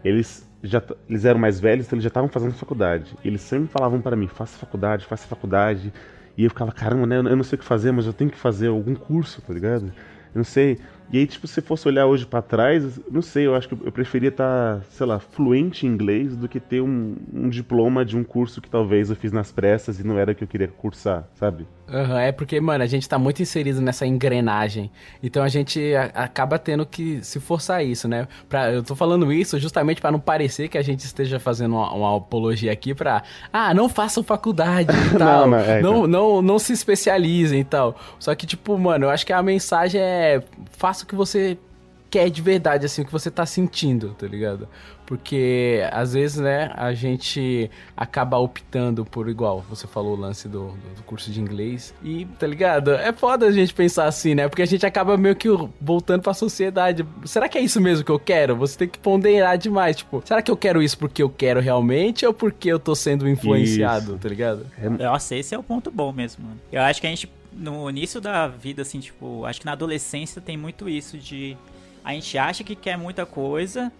eles já eles eram mais velhos, então eles já estavam fazendo faculdade. Eles sempre falavam pra mim, faça faculdade, faça faculdade. E eu ficava, caramba, né? Eu não sei o que fazer, mas eu tenho que fazer algum curso, tá ligado? Eu não sei. E aí, tipo, se fosse olhar hoje pra trás, não sei, eu acho que eu preferia estar, sei lá, fluente em inglês do que ter um, um diploma de um curso que talvez eu fiz nas pressas e não era o que eu queria cursar, sabe? Aham, é porque, mano, a gente tá muito inserido nessa engrenagem. Então a gente a- acaba tendo que se forçar isso, né? Pra, eu tô falando isso justamente pra não parecer que a gente esteja fazendo uma, uma apologia aqui pra. Ah, não façam faculdade e tal. não, é, não, então. não, não se especializem e tal. Só que, tipo, mano, eu acho que a mensagem é. Faça o que você quer de verdade, assim, o que você tá sentindo, tá ligado? Porque às vezes, né, a gente acaba optando por igual. Você falou o lance do, do- do curso de inglês. E, tá ligado? É foda a gente pensar assim, né? Porque a gente acaba meio que voltando pra sociedade. Será que é isso mesmo que eu quero? Você tem que ponderar demais. Tipo, será que eu quero isso porque eu quero realmente ou porque eu tô sendo influenciado, Isso. tá ligado? Nossa, esse é o ponto bom mesmo, mano. Eu acho que a gente, no início da vida, assim, tipo, acho que na adolescência tem muito isso de. A gente acha que quer muita coisa,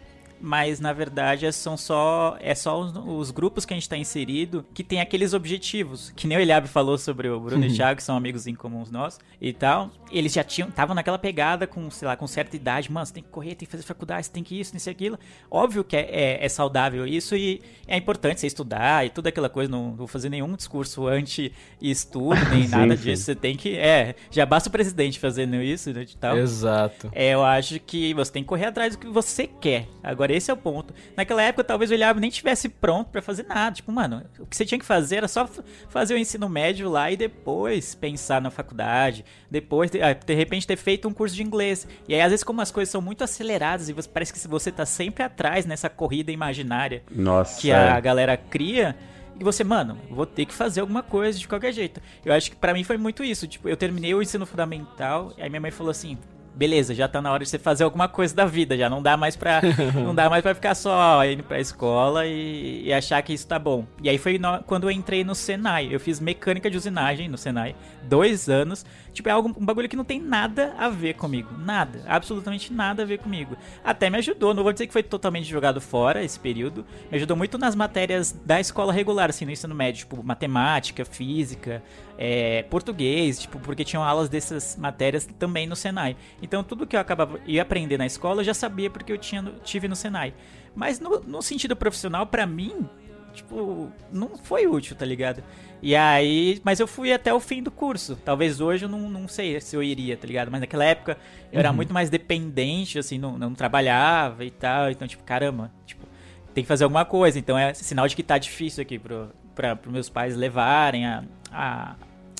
mas na verdade é- são só é só os, os grupos que a gente tá inserido que tem aqueles objetivos. Que nem o Eliabe falou sobre o Bruno e o Thiago, que são amigos em comuns nossos e tal. Eles já tinham, estavam naquela pegada com, sei lá, com certa idade, mano, você tem que correr, tem que fazer faculdade, você tem que isso, isso e aquilo. Óbvio que é, é, é saudável isso e é importante você estudar e toda aquela coisa, não vou fazer nenhum discurso anti-estudo, nem Sim, nada sim. disso. Você tem que, é, já basta o presidente fazendo isso né, e tal. Exato. É, eu acho que você tem que correr atrás do que você quer. Agora, esse é o ponto. Naquela época, talvez o Eliab nem tivesse pronto pra fazer nada. Tipo, mano, o que você tinha que fazer era só fazer o ensino médio lá e depois pensar na faculdade. Depois, de, ah, de repente, ter feito um curso de inglês. E aí, às vezes, como as coisas são muito aceleradas e você, parece que você tá sempre atrás nessa corrida imaginária Nossa. que é. a galera cria. E você, mano, vou ter que fazer alguma coisa de qualquer jeito. Eu acho que pra mim foi muito isso. Tipo, eu terminei o ensino fundamental, e aí minha mãe falou assim: beleza, já tá na hora de você fazer alguma coisa da vida, já não dá mais pra. não dá mais pra ficar só indo pra escola e, e achar que isso tá bom. E aí foi no- quando eu entrei no Senai. Eu fiz mecânica de usinagem no Senai, dois anos. Tipo, é algo, um bagulho que não tem nada a ver comigo. Nada. Absolutamente nada a ver comigo. Até me ajudou. Não vou dizer que foi totalmente jogado fora esse período. Me ajudou muito nas matérias da escola regular, assim, no ensino médio. Tipo, matemática, física, é, português. Tipo, porque tinham aulas dessas matérias também no Senai. Então, tudo que eu acabava ia aprender na escola, eu já sabia porque eu tinha, tive no Senai. Mas no, no sentido profissional, pra mim, tipo, não foi útil, tá ligado? E aí, mas eu fui até o fim do curso. Talvez hoje eu não, não sei se eu iria, tá ligado? Mas naquela época eu era muito mais dependente, assim, não, não trabalhava e tal. Então, tipo, caramba, tipo, tem que fazer alguma coisa. Então é sinal de que tá difícil aqui pro, pra, pros meus pais levarem a, a,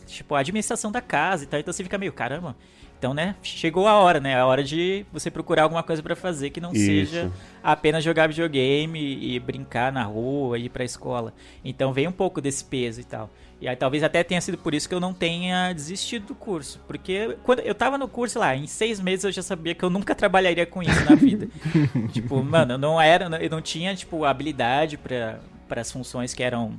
tipo, a administração da casa e tal. Então você fica meio, caramba. Então, né, chegou a hora, né? A hora de você procurar alguma coisa pra fazer que não Isso. seja apenas jogar videogame e brincar na rua, ir pra escola. Então vem um pouco desse peso e tal. E aí talvez até tenha sido por isso que eu não tenha desistido do curso. Porque quando eu tava no curso lá, em seis meses eu já sabia que eu nunca trabalharia com isso na vida. tipo, mano, eu não era, eu não tinha, tipo, habilidade para as funções que eram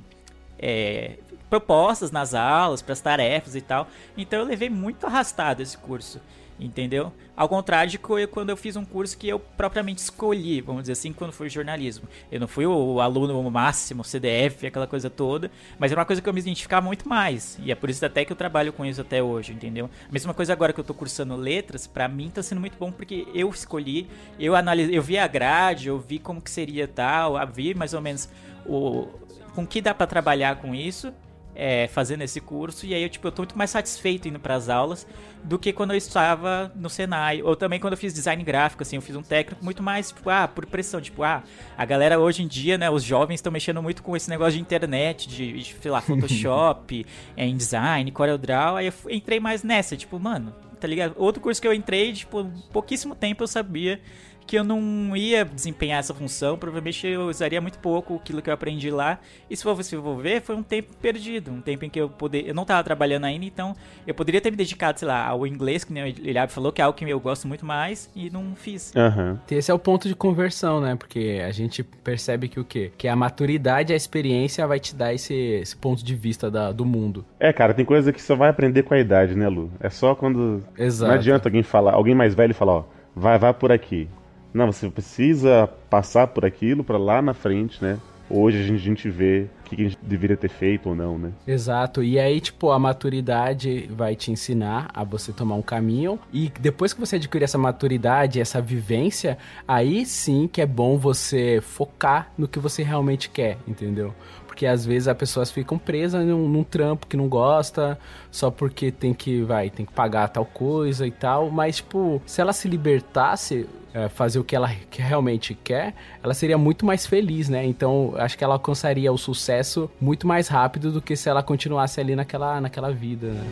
é, propostas nas aulas, para as tarefas e tal. Então eu levei muito arrastado esse curso, entendeu? Ao contrário de quando eu fiz um curso que eu propriamente escolhi, vamos dizer assim, quando foi jornalismo. Eu não fui o aluno máximo, CDF, aquela coisa toda, mas era uma coisa que eu me identificava muito mais. E é por isso até que eu trabalho com isso até hoje, entendeu? A mesma coisa agora que eu tô cursando letras, pra mim tá sendo muito bom porque eu escolhi, eu analisei, eu vi a grade, eu vi como que seria tal, vi mais ou menos o com que dá pra trabalhar com isso, é, fazendo esse curso, e aí eu, tipo, eu tô muito mais satisfeito indo pras aulas do que quando eu estava no Senai, ou também quando eu fiz design gráfico, assim, eu fiz um técnico muito mais, tipo, ah, por pressão, tipo, ah, a galera hoje em dia, né, os jovens estão mexendo muito com esse negócio de internet, de, de sei lá, Photoshop, é, em design, CorelDRAW, aí eu entrei mais nessa, tipo, mano, tá ligado? Outro curso que eu entrei, tipo, pouquíssimo tempo eu sabia que eu não ia desempenhar essa função, provavelmente eu usaria muito pouco aquilo que eu aprendi lá. E se se for ver, foi um tempo perdido, um tempo em que eu poder, eu não estava trabalhando ainda, então eu poderia ter me dedicado, sei lá, ao inglês, que nem o Eliab falou, que é algo que eu gosto muito mais e não fiz. Aham. Esse é o ponto de conversão, né? Porque a gente percebe que o quê? Que a maturidade, a experiência vai te dar esse, esse ponto de vista da- do mundo. É, cara, tem coisa que só vai aprender com a idade, né, Lu? É só quando. Exato. Não adianta alguém falar, alguém mais velho falar, ó, vai, vai por aqui. Não, você precisa passar por aquilo pra lá na frente, né? hoje a gente, a gente vê o que a gente deveria ter feito ou não, né? Exato. E aí, tipo, a maturidade vai te ensinar a você tomar um caminho. E depois que você adquirir essa maturidade, essa vivência, aí sim que é bom você focar no que você realmente quer, entendeu? Porque às vezes as pessoas ficam presas num, num, trampo que não gosta, só porque tem que, vai, tem que pagar tal coisa e tal. Mas, tipo, se ela se libertasse, é, fazer o que ela que realmente quer, ela seria muito mais feliz, né? Então, acho que ela alcançaria o sucesso muito mais rápido do que se ela continuasse ali naquela, naquela vida, né?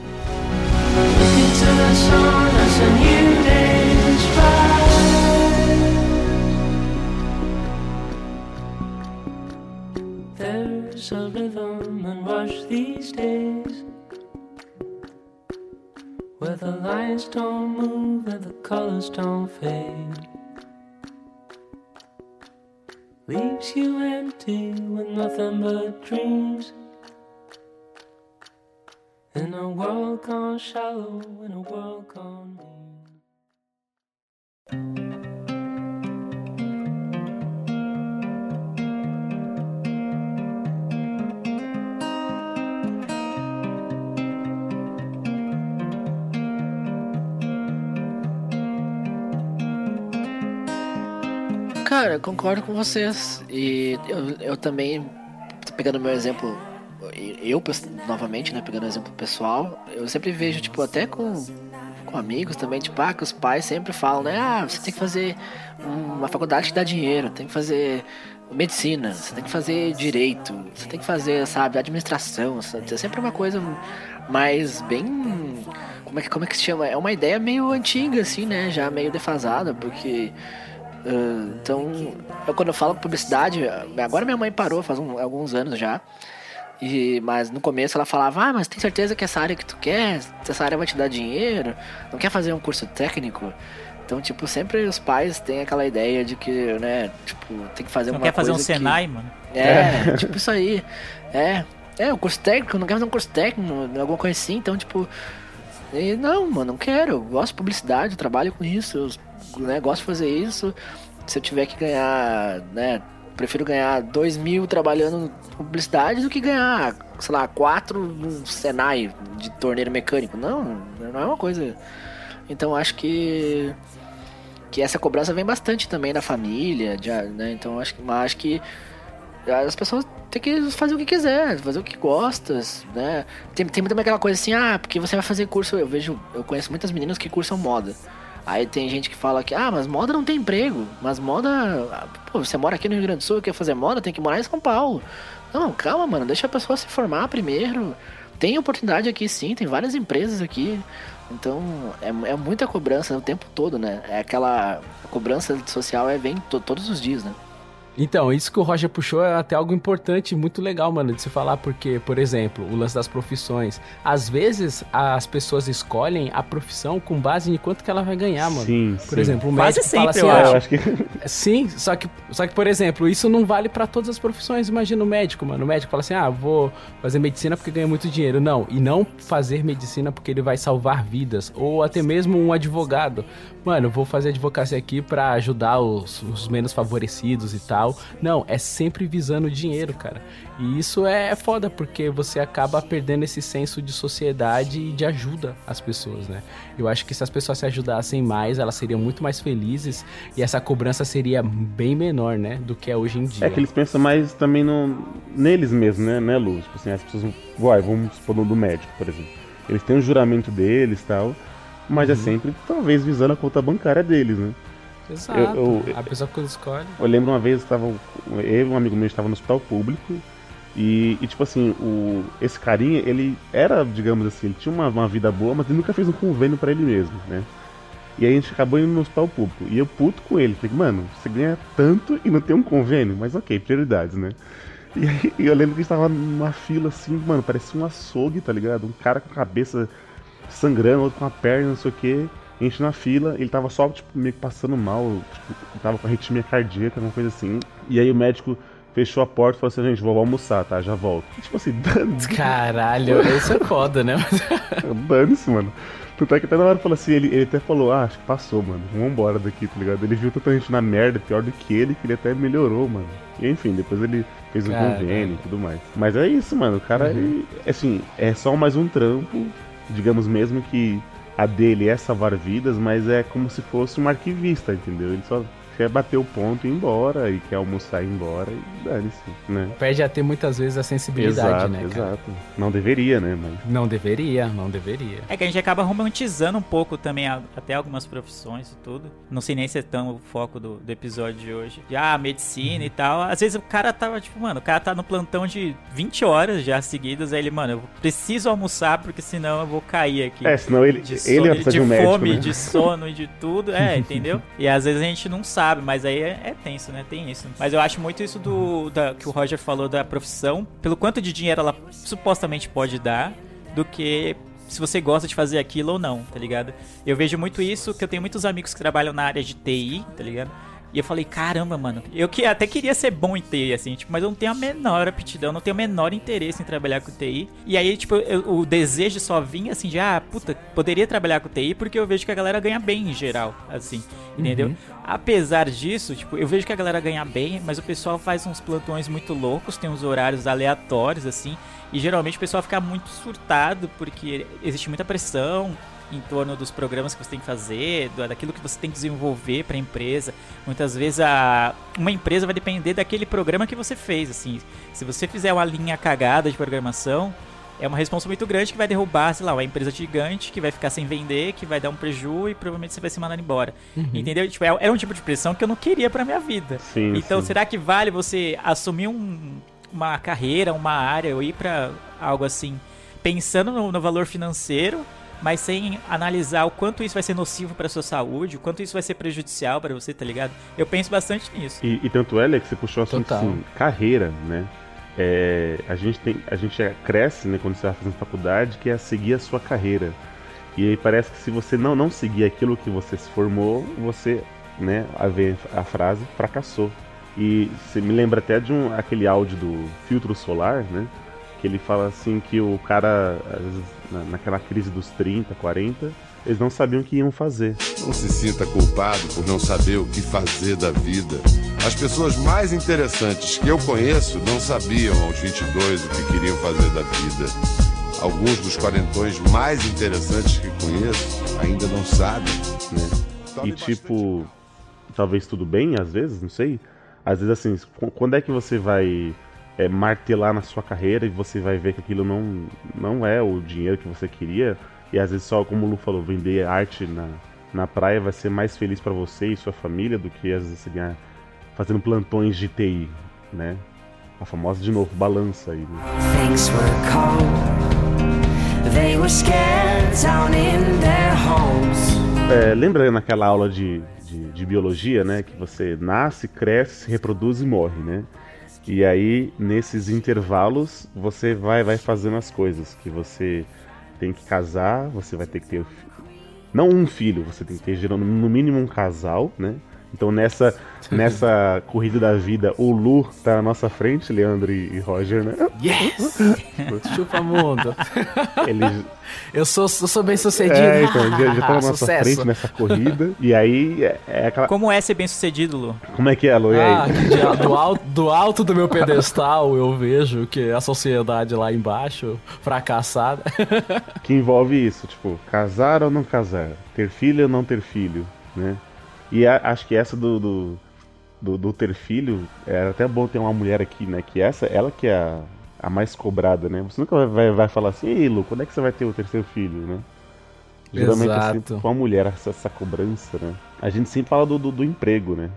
There's a rhythm and rush these days Where the lines don't move and the colors don't fade. Leaves you empty with nothing but dreams. In a world gone shallow, in a world gone mean Cara, concordo com vocês. E eu, eu também, pegando meu exemplo, eu novamente, né, pegando exemplo pessoal, eu sempre vejo, tipo, até com, com amigos também, tipo, ah, que os pais sempre falam, né, ah, você tem que fazer uma faculdade que dá dinheiro, tem que fazer medicina, você tem que fazer direito, você tem que fazer, sabe, administração, sabe? é sempre uma coisa mais bem como é que como é que se chama? É uma ideia meio antiga assim, né, já meio defasada, porque Uh, então, eu, quando eu falo publicidade, agora minha mãe parou faz um, alguns anos já. E, mas no começo ela falava, ah, mas tem certeza que essa área que tu quer, essa área vai te dar dinheiro, não quer fazer um curso técnico? Então, tipo, sempre os pais têm aquela ideia de que, né, tipo, tem que fazer não uma quer fazer um que... Senai, mano? É, tipo isso aí. É, é, o curso técnico, não quer fazer um curso técnico, alguma coisa assim, então, tipo... E, não, mano, não quero, eu gosto de publicidade, eu trabalho com isso, eu né, gosto de fazer isso. Se eu tiver que ganhar, né, prefiro ganhar 2 mil trabalhando publicidade do que ganhar, sei lá, 4 no Senai de torneiro mecânico. Não, não é uma coisa. Então acho que que essa cobrança vem bastante também da família, de, né? Então acho acho que as pessoas têm que fazer o que quiser, fazer o que gosta, né? Tem, tem também aquela coisa assim, ah, porque você vai fazer curso, eu vejo, eu conheço muitas meninas que cursam moda. Aí tem gente que fala que, ah, mas moda não tem emprego. Mas moda. Pô, você mora aqui no Rio Grande do Sul, quer fazer moda, tem que morar em São Paulo. Não, calma, mano, deixa a pessoa se formar primeiro. Tem oportunidade aqui sim, tem várias empresas aqui. Então, é, é muita cobrança o tempo todo, né? É aquela cobrança social é vem to todos os dias, né? Então, isso que o Roger puxou é até algo importante, muito legal, mano, de se falar, porque, por exemplo, o lance das profissões. Às vezes, as pessoas escolhem a profissão com base em quanto que ela vai ganhar, mano. Sim, Por sim. exemplo, o Quase médico fala sempre, assim, eu ah, acho que... Sim, só que, só que, por exemplo, isso não vale pra todas as profissões. Imagina o médico, mano. O médico fala assim: ah, vou fazer medicina porque ganha muito dinheiro. Não, e não fazer medicina porque ele vai salvar vidas. Ou até mesmo um advogado. Mano, vou fazer advocacia aqui pra ajudar os, os menos favorecidos e tal. Não, é sempre visando dinheiro, cara. E isso é foda, porque você acaba perdendo esse senso de sociedade e de ajuda às pessoas, né? Eu acho que se as pessoas se ajudassem mais, elas seriam muito mais felizes e essa cobrança seria bem menor, né? Do que é hoje em dia. É que eles pensam mais também no, neles mesmos, né, né Luz? Tipo assim, as pessoas. Vai, vamos supor do médico, por exemplo. Eles têm o juramento deles e tal, mas Uhum. é sempre, talvez, visando a conta bancária deles, né? Exato. eu- eu- a pessoa que escolhe. Eu lembro uma vez, tava, eu e um amigo meu estava no hospital público e, e, tipo assim, o, esse carinha, ele era, digamos assim, ele tinha uma, uma vida boa, mas ele nunca fez um convênio pra ele mesmo, né? E aí a gente acabou indo no hospital público. E eu puto com ele. Falei, mano, você ganha tanto e não tem um convênio? Mas ok, prioridades, né? E aí eu lembro que a gente tava numa fila assim, mano, parecia um açougue, tá ligado? Um cara com a cabeça sangrando, outro com a perna, não sei o que. A gente na fila, ele tava só, tipo, meio que passando mal, tipo, tava com arritmia cardíaca, alguma coisa assim. E aí o médico fechou a porta e falou assim, gente, vou almoçar, tá? Já volto. E, tipo assim, dane-se, Caralho, isso é foda, né? dane-se, mano. Tanto é que até na hora falou assim, ele, ele até falou, ah, acho que passou, mano. Vamos embora daqui, tá ligado? Ele viu tanta gente na merda, pior do que ele, que ele até melhorou, mano. E enfim, depois ele fez um convênio e tudo mais. Mas é isso, mano. O cara, ele, assim, é só mais um trampo, digamos mesmo que a dele é salvar vidas, mas é como se fosse um arquivista, entendeu? Ele só quer bater o ponto e ir embora, e quer almoçar e ir embora, e dane-se, né? Perde a ter muitas vezes a sensibilidade, exato, né, cara? exato. Não deveria, né? Mas Não deveria, não deveria. É que a gente acaba romantizando um pouco também a- até algumas profissões e tudo. Não sei nem se é tão o foco do, do episódio de hoje. De, ah, medicina e tal. Às vezes o cara tava, tipo, mano, o cara tá no plantão de 20 horas já seguidas. Aí ele, mano, eu preciso almoçar porque senão eu vou cair aqui. É, senão ele, de, ele sono, vai precisar de de um médico, fome, né? de sono e de tudo. É, entendeu? E às vezes a gente não sabe, mas aí é, é tenso, né? Tem isso. Mas eu acho muito isso do da, que o Roger falou da profissão, pelo quanto de dinheiro ela supostamente pode dar, do que se você gosta de fazer aquilo ou não, tá ligado? Eu vejo muito isso, que eu tenho muitos amigos que trabalham na área de TI, tá ligado? E eu falei, caramba, mano, eu que até queria ser bom em TI, assim, tipo, mas eu não tenho a menor aptidão, não tenho o menor interesse em trabalhar com TI. E aí, tipo, eu- o desejo só vinha assim de, ah, puta, poderia trabalhar com TI porque eu vejo que a galera ganha bem em geral, assim, entendeu? Apesar disso, tipo, eu vejo que a galera ganha bem, mas o pessoal faz uns plantões muito loucos, tem uns horários aleatórios, assim, e geralmente o pessoal fica muito surtado porque existe muita pressão em torno dos programas que você tem que fazer, daquilo que você tem que desenvolver para a empresa. Muitas vezes a, uma empresa vai depender daquele programa que você fez, assim. Se você fizer uma linha cagada de programação, é uma responsa muito grande que vai derrubar, sei lá, uma empresa gigante que vai ficar sem vender, que vai dar um prejuízo e provavelmente você vai ser mandado embora. Entendeu? Tipo, é, é um tipo de pressão que eu não queria pra minha vida. Sim, então, sim. será que vale você assumir um- uma carreira, uma área, ou ir pra algo assim, pensando no, no valor financeiro, mas sem analisar o quanto isso vai ser nocivo pra sua saúde, o quanto isso vai ser prejudicial pra você, tá ligado? Eu penso bastante nisso. E, e tanto é, Alex, que você puxou o assunto Total. assim, carreira, né? É, a gente tem, a gente cresce, né, quando você está fazendo faculdade, que é seguir a sua carreira. E aí parece que se você não não seguir aquilo que você se formou, você, né, a, ver a frase fracassou. E você me lembra até de um aquele áudio do filtro solar, né? Que ele fala assim que o cara, às vezes, na- naquela crise dos 30, 40, eles não sabiam o que iam fazer. Não se sinta culpado por não saber o que fazer da vida. As pessoas mais interessantes que eu conheço não sabiam aos 22 o que queriam fazer da vida. Alguns dos quarentões mais interessantes que conheço ainda não sabem. né? E tipo, talvez tudo bem, às vezes, não sei. Às vezes assim, qu- quando é que você vai é, martelar na sua carreira e você vai ver que aquilo não, não é o dinheiro que você queria, e às vezes só, como o Lu falou, vender arte na, na praia vai ser mais feliz pra você e sua família do que às vezes você ganhar fazendo plantões de TI, né? A famosa, de novo, balança aí. Né? Things were cold. They were scared down in their homes. É, lembra naquela aula de, de, de biologia, né? Que você nasce, cresce, se reproduz e morre, né? E aí, nesses intervalos, você vai, vai fazendo as coisas. Que você tem que casar, você vai ter que ter. Não um filho, você tem que ter gerando no mínimo um casal, né? Então nessa, nessa corrida da vida, o Lu tá na nossa frente, Leandro e, Roger, né? Yes! Chupa mundo. Eles, Eu sou, eu sou bem sucedido. é, então, já, já tá na nossa Sucesso. frente nessa corrida. E aí é, é aquela. Como é ser bem sucedido, Lu? Como é que é, Lu? E aí? Ah, do, alto, do alto do meu pedestal eu vejo que a sociedade lá embaixo, fracassada. que envolve isso, tipo, casar ou não casar, ter filho ou não ter filho, né? E a- acho que essa do, do, do- do ter filho, é até bom ter uma mulher aqui, né? Que essa, ela que é a, a mais cobrada, né? Você nunca vai, vai, vai falar assim, ei Lu, quando é que você vai ter o terceiro filho, né? Geralmente é Exato. sempre com a mulher essa, essa cobrança, né? A gente sempre fala do, do, do emprego, né?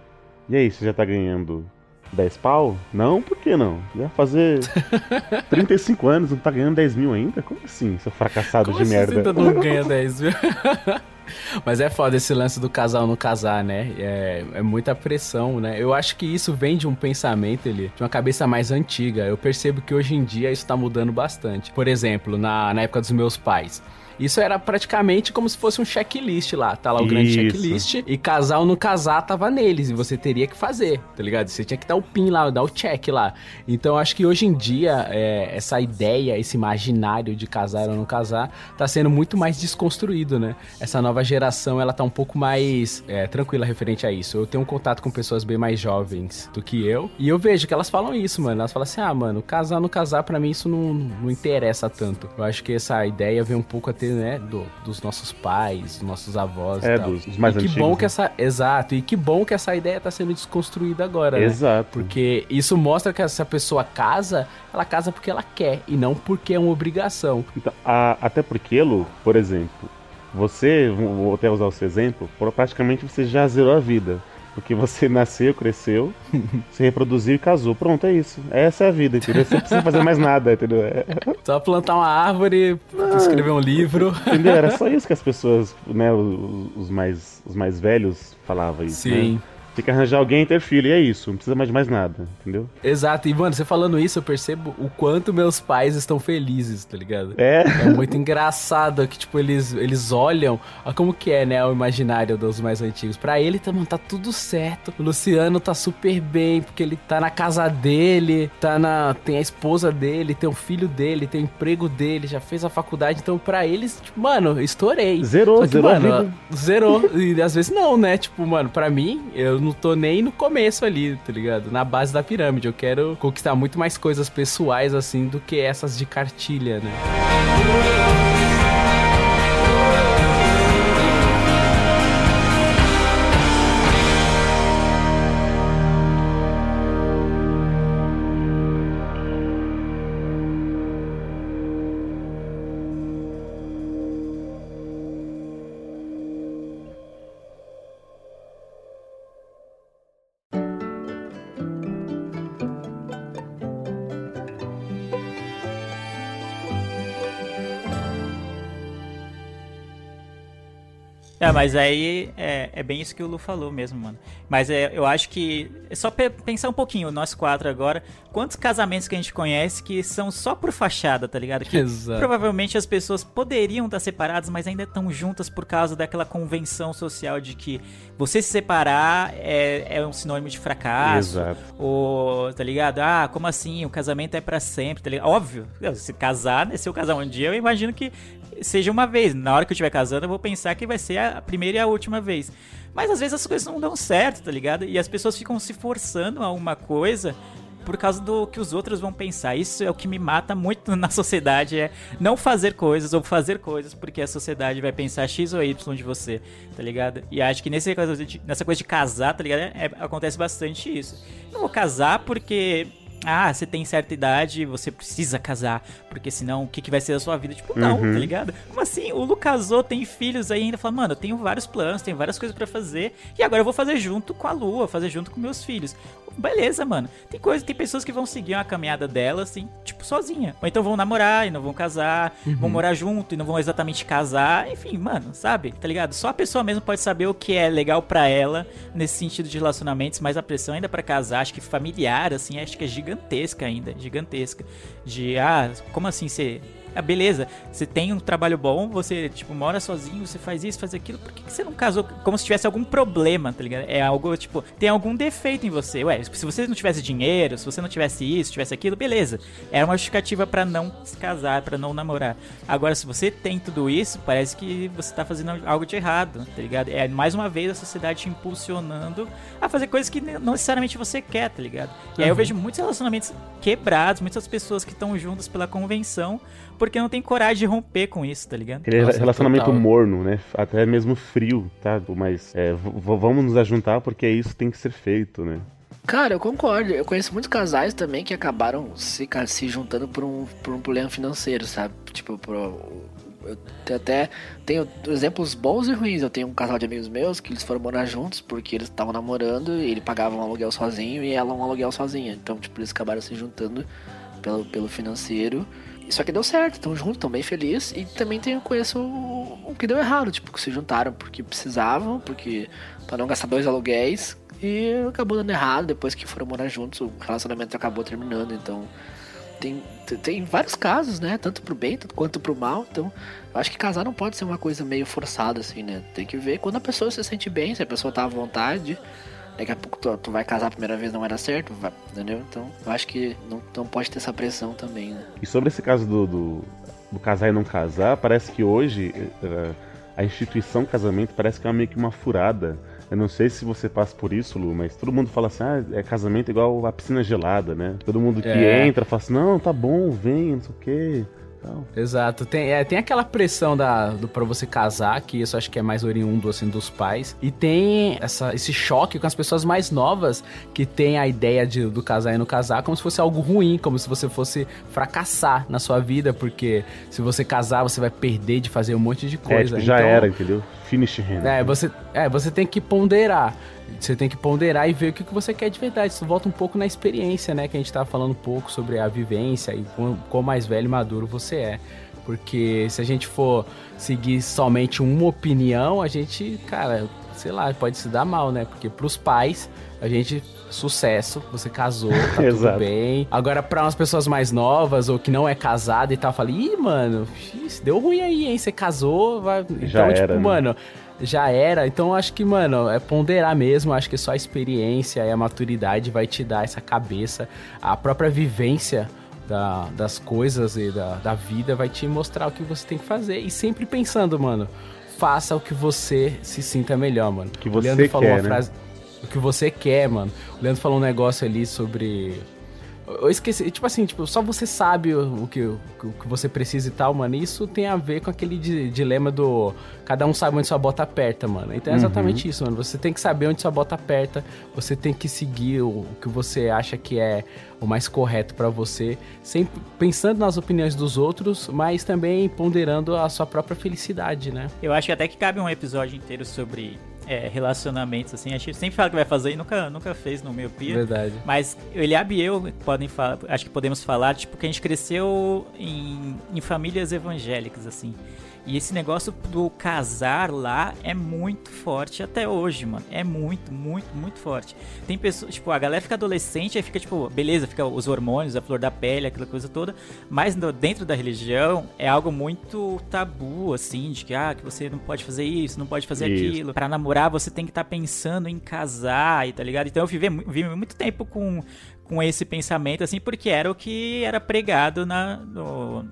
E aí, você já tá ganhando 10 pau? Não, por que não? Já fazer 35 anos, não tá ganhando 10 mil ainda? Como assim, seu fracassado Como de assim merda? você ainda não ganha 10 mil? Mas é foda esse lance do casal no casar, né? É, é muita pressão, né? Eu acho que isso vem de um pensamento, ele, de uma cabeça mais antiga. Eu percebo que hoje em dia isso tá mudando bastante. Por exemplo, na, na época dos meus pais. Isso era praticamente como se fosse um checklist lá. Tá lá o grande Isso. checklist. E casar ou não casar tava neles. E você teria que fazer, tá ligado? Você tinha que dar o pin lá, dar o check lá. Então acho que hoje em dia, é, essa ideia, esse imaginário de casar ou não casar, tá sendo muito mais desconstruído, né? Essa nova geração, ela tá um pouco mais é, tranquila referente a isso. Eu tenho um contato com pessoas bem mais jovens do que eu, e eu vejo que elas falam isso, mano. Elas falam assim, ah, mano, casar não casar, pra mim isso não, não interessa tanto. Eu acho que essa ideia vem um pouco a ter, né, do, dos nossos pais, dos nossos avós É, e tal. dos, dos mais e que antigos. bom né? que essa. Exato, e que bom que essa ideia tá sendo desconstruída agora, né? Exato. Porque isso mostra que essa pessoa casa, ela casa porque ela quer e não porque é uma obrigação. Então, a- até porque, Lu, por exemplo, você, vou até usar o seu exemplo, praticamente você já zerou a vida. Porque você nasceu, cresceu, se reproduziu e casou. Pronto, é isso. Essa é a vida, entendeu? Você não precisa fazer mais nada, entendeu? É- Só plantar uma árvore, escrever um livro. entendeu? Era só isso que as pessoas, né, os, os mais, os mais velhos falavam isso. Sim. Né? Tem que arranjar alguém e ter filho, e é isso. Não precisa mais de mais nada, entendeu? Exato, e mano, você falando isso, eu percebo o quanto meus pais estão felizes, tá ligado? É. É muito engraçado que, tipo, eles, eles olham a como que é, né, o imaginário dos mais antigos. Pra ele, tá, mano, tá tudo certo. O Luciano tá super bem, porque ele tá na casa dele, tá na... tem a esposa dele, tem o filho dele, tem o emprego dele, já fez a faculdade. Então, pra eles, tipo, mano, estourei. Zerou, que, zerou mano, zerou. E às vezes não, né? Tipo, mano, pra mim, eu não tô nem no começo ali, tá ligado? Na base da pirâmide. Eu quero conquistar muito mais coisas pessoais, assim, do que essas de cartilha, né? É, mas aí é, é bem isso que o Lu falou mesmo, mano. Mas é, eu acho que. É só pe- pensar um pouquinho, nós quatro agora. Quantos casamentos que a gente conhece que são só por fachada, tá ligado? Que Exato. provavelmente as pessoas poderiam estar separadas, mas ainda estão juntas por causa daquela convenção social de que você se separar é, é um sinônimo de fracasso. Exato. Ou, tá ligado? Ah, como assim? O casamento é pra sempre, tá ligado? Óbvio, se casar, né? Se eu casar um dia, eu imagino que seja uma vez. Na hora que eu estiver casando, eu vou pensar que vai ser a primeira e a última vez. Mas às vezes as coisas não dão certo, tá ligado? E as pessoas ficam se forçando a uma coisa por causa do que os outros vão pensar. Isso é o que me mata muito na sociedade, é não fazer coisas ou fazer coisas porque a sociedade vai pensar X ou Y de você, tá ligado? E acho que nesse nessa coisa de casar, tá ligado? É- acontece bastante isso. Não vou casar porque ah, você tem certa idade, você precisa casar, porque senão o que, que vai ser da sua vida? Tipo, não, Uhum. tá ligado? Como assim? O Lu casou, tem filhos aí ainda, fala, mano, eu tenho vários planos, tenho várias coisas pra fazer, e agora eu vou fazer junto com a Lu, vou fazer junto com meus filhos. Beleza, mano. Tem coisa, tem pessoas que vão seguir uma caminhada dela, assim, tipo, sozinha. Ou então vão namorar e não vão casar, vão morar junto e não vão exatamente casar. Enfim, mano, sabe? Tá ligado? Só a pessoa mesmo pode saber o que é legal pra ela nesse sentido de relacionamentos, mas a pressão ainda pra casar, acho que familiar, assim, acho que é gigantesca ainda, gigantesca. De, ah, como assim você ah, beleza, você tem um trabalho bom, você, tipo, mora sozinho, você faz isso, faz aquilo, por que, que você não casou? Como se tivesse algum problema, tá ligado? É algo, tipo, tem algum defeito em você. Ué, se você não tivesse dinheiro, se você não tivesse isso, tivesse aquilo, beleza. Era uma justificativa pra não se casar, pra não namorar. Agora, se você tem tudo isso, parece que você tá fazendo algo de errado, tá ligado? É mais uma vez a sociedade te impulsionando a fazer coisas que não necessariamente você quer, tá ligado? E aí eu vejo muitos relacionamentos quebrados, muitas pessoas que estão juntas pela convenção, porque não tem coragem de romper com isso, tá ligado? Aquele Nossa, relacionamento total. morno, né? Até mesmo frio, tá? Mas é, vamos nos ajuntar porque isso tem que ser feito, né? Cara, eu concordo. Eu conheço muitos casais também que acabaram se, se juntando por um, por um problema financeiro, sabe? Tipo, pro, eu até tenho exemplos bons e ruins. Eu tenho um casal de amigos meus que eles foram morar juntos porque eles estavam namorando e ele pagava um aluguel sozinho e ela um aluguel sozinha. Então, tipo, eles acabaram se juntando pelo, pelo financeiro. Só que deu certo, estão juntos, estão bem felizes. E também tenho, conheço o, o que deu errado, tipo, que se juntaram porque precisavam, porque para não gastar dois aluguéis. E acabou dando errado, depois que foram morar juntos, o relacionamento acabou terminando. Então, tem, tem vários casos, né? Tanto pro bem quanto pro mal. Então, eu acho que casar não pode ser uma coisa meio forçada, assim, né? Tem que ver quando a pessoa se sente bem, se a pessoa tá à vontade. Daqui a pouco tu, tu vai casar a primeira vez, não vai dar certo, vai, entendeu? Então, eu acho que não, não pode ter essa pressão também, né? E sobre esse caso do, do, do casar e não casar, parece que hoje eh, a instituição casamento parece que é meio que uma furada. Eu não sei se você passa por isso, Lu, mas todo mundo fala assim, ah, é casamento igual a piscina gelada, né? Todo mundo que É. entra fala assim, não, tá bom, vem, não sei o quê. Tal. Exato. Tem, é, tem aquela pressão da, do, pra você casar, que isso acho que é mais oriundo, assim, dos pais. E tem essa, esse choque com as pessoas mais novas, que tem a ideia de, do casar e não casar como se fosse algo ruim, como se você fosse fracassar na sua vida, porque se você casar, você vai perder de fazer um monte de É, coisa. tipo, já Então, era, entendeu? Finish. É, você, é, você tem que ponderar. Você tem que ponderar e ver o que, que você quer de verdade. Isso volta um pouco na experiência, né? Que a gente tava falando um pouco sobre a vivência e quão, quão mais velho e maduro você é. Porque se a gente for seguir somente uma opinião, a gente, cara, sei lá, pode se dar mal, né? Porque pros pais, a gente, sucesso, você casou, tá tudo bem. Agora, pra umas pessoas mais novas ou que não é casada e tal, fala, ih, mano, deu ruim aí, hein? Você casou, vai. Então, Já tipo, era, né? mano, já era. Então, acho que, mano, é ponderar mesmo. Acho que só a experiência e a maturidade vai te dar essa cabeça. A própria vivência da- das coisas e da, da vida vai te mostrar o que você tem que fazer. E sempre pensando, mano, faça o que você se sinta melhor, mano. que O você Leandro falou quer, uma né? O que você quer, mano. O Leandro falou um negócio ali sobre. Eu esqueci, tipo assim, tipo, só você sabe o, que, o que você precisa e tal, mano. E Isso tem a ver com aquele di- dilema do cada um sabe onde sua bota aperta, mano. Então é exatamente isso, mano. Você tem que saber onde sua bota aperta, você tem que seguir o, o que você acha que é o mais correto pra você, sempre pensando nas opiniões dos outros, mas também ponderando a sua própria felicidade, né? Eu acho que até que cabe um episódio inteiro sobre é, relacionamentos, assim. A gente sempre fala que vai fazer e nunca, nunca fez no Miopia. Verdade. Mas o Eliab e eu podem falar, acho que podemos falar, tipo, que a gente cresceu em, em famílias evangélicas, assim. E esse negócio do casar lá é muito forte até hoje, mano. É muito, muito, muito forte. Tem pessoas, tipo, a galera fica adolescente, aí fica, tipo, beleza, fica os hormônios, a flor da pele, aquela coisa toda. Mas no- dentro da religião é algo muito tabu, assim, de que, ah, que você não pode fazer isso, não pode fazer Isso. aquilo. Pra namorar, você tem que estar pensando em casar, e tá ligado? Então eu vivi, vivi muito tempo com, com esse pensamento, assim, porque era o que era pregado na, no,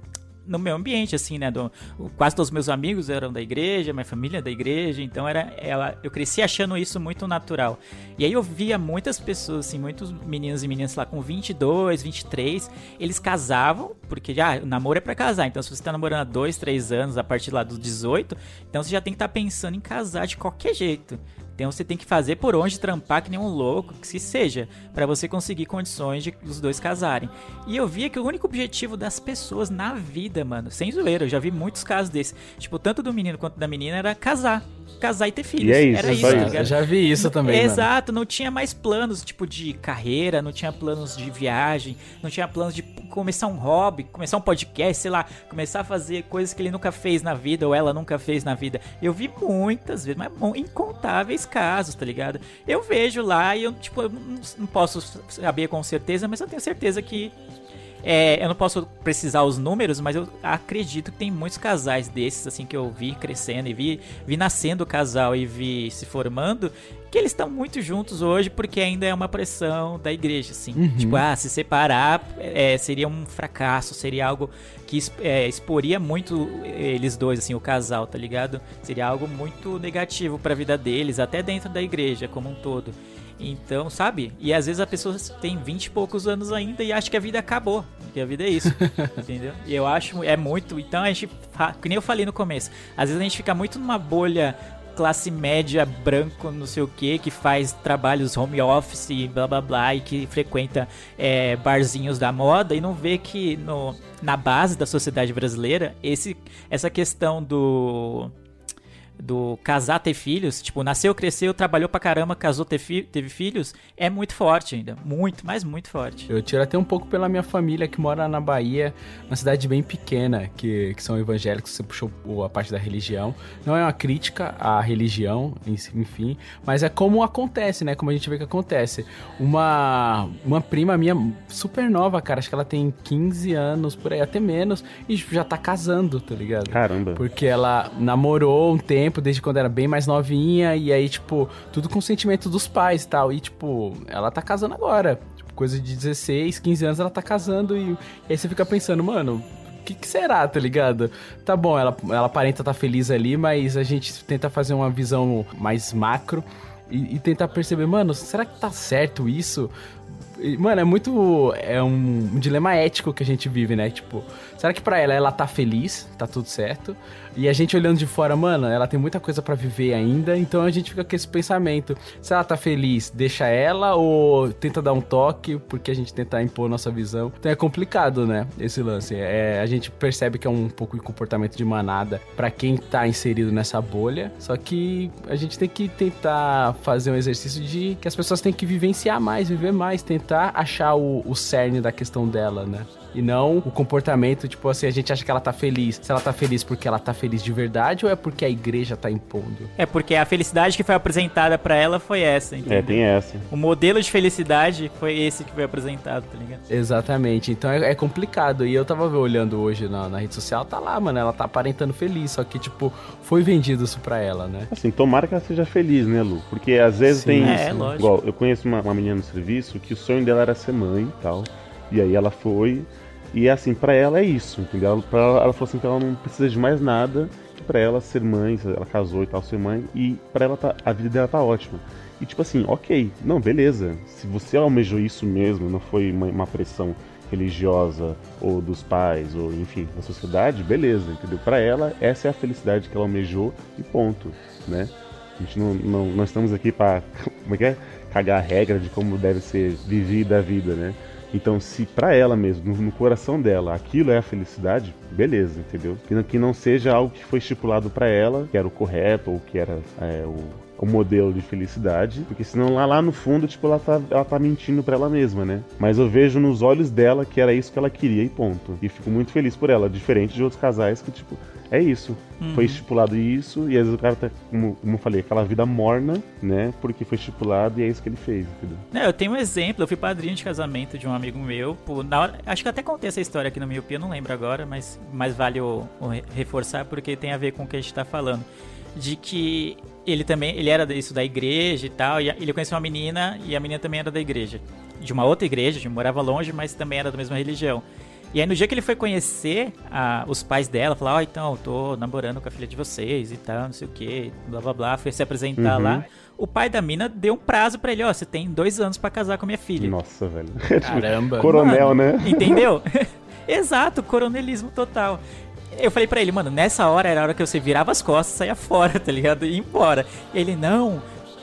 no meu ambiente, assim, né? Do, quase todos os meus amigos eram da igreja, minha família é da igreja, então era ela, eu cresci achando isso muito natural. E aí eu via muitas pessoas, assim, muitos meninos e meninas lá com 22, 23, eles casavam, porque já, o namoro é pra casar, então se você tá namorando há 2, 3 anos, a partir lá dos 18, então você já tem que estar pensando em casar de qualquer jeito. Então você tem que fazer por onde trampar que nem um louco, que se seja, pra você conseguir condições de os dois casarem. E eu via que o único objetivo das pessoas na vida, mano, sem zoeira, eu já vi muitos casos desses, tipo, tanto do menino quanto da menina era casar, casar e ter filhos. é isso, era é isso, tá isso. Eu ligado? já vi isso também, mano. Exato, não tinha mais planos, tipo, de carreira, não tinha planos de viagem, não tinha planos de começar um hobby, começar um podcast, sei lá, começar a fazer coisas que ele nunca fez na vida ou ela nunca fez na vida. Eu vi muitas vezes, mas incontáveis casos, tá ligado? Eu vejo lá e eu, tipo, eu não posso saber com certeza, mas eu tenho certeza que é, eu não posso precisar os números, mas eu acredito que tem muitos casais desses, assim, que eu vi crescendo e vi, vi nascendo o casal e vi se formando, que eles estão muito juntos hoje porque ainda é uma pressão da igreja, assim. Tipo, ah, se separar é, seria um fracasso, seria algo que é, exporia muito eles dois, assim, o casal, tá ligado? Seria algo muito negativo pra vida deles, até dentro da igreja como um todo. Então, sabe? E às vezes a pessoa tem 20 e poucos anos ainda e acha que a vida acabou. Que a vida é isso. entendeu? E eu acho é muito. Então a gente. Que nem eu falei no começo. Às vezes a gente fica muito numa bolha classe média, branco, não sei o que, que faz trabalhos home office e blá blá blá, e que frequenta é, barzinhos da moda e não vê que no, na base da sociedade brasileira, esse, essa questão do do casar, ter filhos, tipo, nasceu, cresceu, trabalhou pra caramba, casou, ter fi- teve filhos, é muito forte ainda. Muito, mas muito forte. Eu tiro até um pouco pela minha família que mora na Bahia, uma cidade bem pequena, que, que são evangélicos, você puxou a parte da religião. Não é uma crítica à religião, em si, enfim, mas é como acontece, né? Como a gente vê que acontece. Uma, uma prima minha super nova, cara, acho que ela tem 15 anos, por aí, até menos, e já tá casando, tá ligado? Caramba. Porque ela namorou um tempo, desde quando era bem mais novinha, e aí, tipo, tudo com sentimento dos pais e tal. E, tipo, ela tá casando agora. Tipo, coisa de 16, 15 anos ela tá casando, e, e aí você fica pensando, mano, que, que será, tá ligado? Tá bom, ela, ela aparenta tá feliz ali, mas a gente tenta fazer uma visão mais macro e, e tentar perceber, mano, será que tá certo isso? Mano, é muito. É um, um, dilema ético que a gente vive, né? Tipo, será que pra ela ela tá feliz, tá tudo certo? E a gente olhando de fora, mano, ela tem muita coisa para viver ainda, então a gente fica com esse pensamento. Se ela tá feliz, deixa ela ou tenta dar um toque, porque a gente tenta impor nossa visão. Então é complicado, né? Esse lance. É, a gente percebe que é um pouco de comportamento de manada para quem tá inserido nessa bolha. Só que a gente tem que tentar fazer um exercício de que as pessoas têm que vivenciar mais, viver mais, tentar achar o, o cerne da questão dela, né? E não o comportamento, tipo assim, a gente acha que ela tá feliz. Se ela tá feliz porque ela tá feliz de verdade ou é porque a igreja tá impondo? É porque a felicidade que foi apresentada para ela foi essa, entendeu? É, tem essa. O modelo de felicidade foi esse que foi apresentado, tá ligado? Exatamente. Então é, é complicado. E eu tava olhando hoje na, na, rede social, tá lá, mano, ela tá aparentando feliz, só que, tipo, foi vendido isso pra ela, né? Assim, tomara que ela seja feliz, né, Lu? Porque às vezes Sim, tem. É, lógico. Igual, eu conheço uma, uma menina no serviço que o sonho dela era ser mãe e tal. E aí ela foi e assim, para ela é isso, entendeu? Pra ela, ela falou assim que ela não precisa de mais nada que pra ela ser mãe, ela casou e tal, ser mãe, e para ela tá, a vida dela tá ótima. E tipo assim, ok, não, beleza. Se você almejou isso mesmo, não foi uma, uma pressão religiosa ou dos pais, ou enfim, da sociedade, beleza, entendeu? Para ela, essa é a felicidade que ela almejou e ponto, né? A gente não, não, não estamos aqui para como é que é? Cagar a regra de como deve ser vivida a vida, né? Então, se para ela mesmo, no, coração dela, aquilo é a felicidade, beleza, entendeu? Que não, que não seja algo que foi estipulado para ela, que era o correto ou que era é, o, o modelo de felicidade, porque senão lá, lá no fundo, tipo, ela tá, ela tá mentindo para ela mesma, né? Mas eu vejo nos olhos dela que era isso que ela queria e ponto. E fico muito feliz por ela, diferente de outros casais que, tipo, é isso. Uhum. Foi estipulado isso, e às vezes o cara tá, como, como eu falei, aquela vida morna, né? Porque foi estipulado e é isso que ele fez, entendeu? Não, eu tenho um exemplo, eu fui padrinho de casamento de um amigo meu. Pô, na hora, acho que até contei essa história aqui no Miopia, não lembro agora, mas, mas vale o, o reforçar porque tem a ver com o que a gente tá falando. De que ele também, ele era isso da igreja e tal, e ele conheceu uma menina e a menina também era da igreja. De uma outra igreja, de morava longe, mas também era da mesma religião. E aí no dia que ele foi conhecer a, os pais dela, falar, ó, oh, então, eu tô namorando com a filha de vocês e tal, não sei o que, blá blá blá, foi se apresentar uhum. lá. O pai da mina deu um prazo para ele, ó, oh, você tem dois anos para casar com a minha filha. Nossa, velho. Caramba. Coronel, mano, né? Entendeu? Exato, coronelismo total. Eu falei para ele, mano, nessa hora era a hora que você virava as costas, saia fora, tá ligado? E ia embora. Ele, não,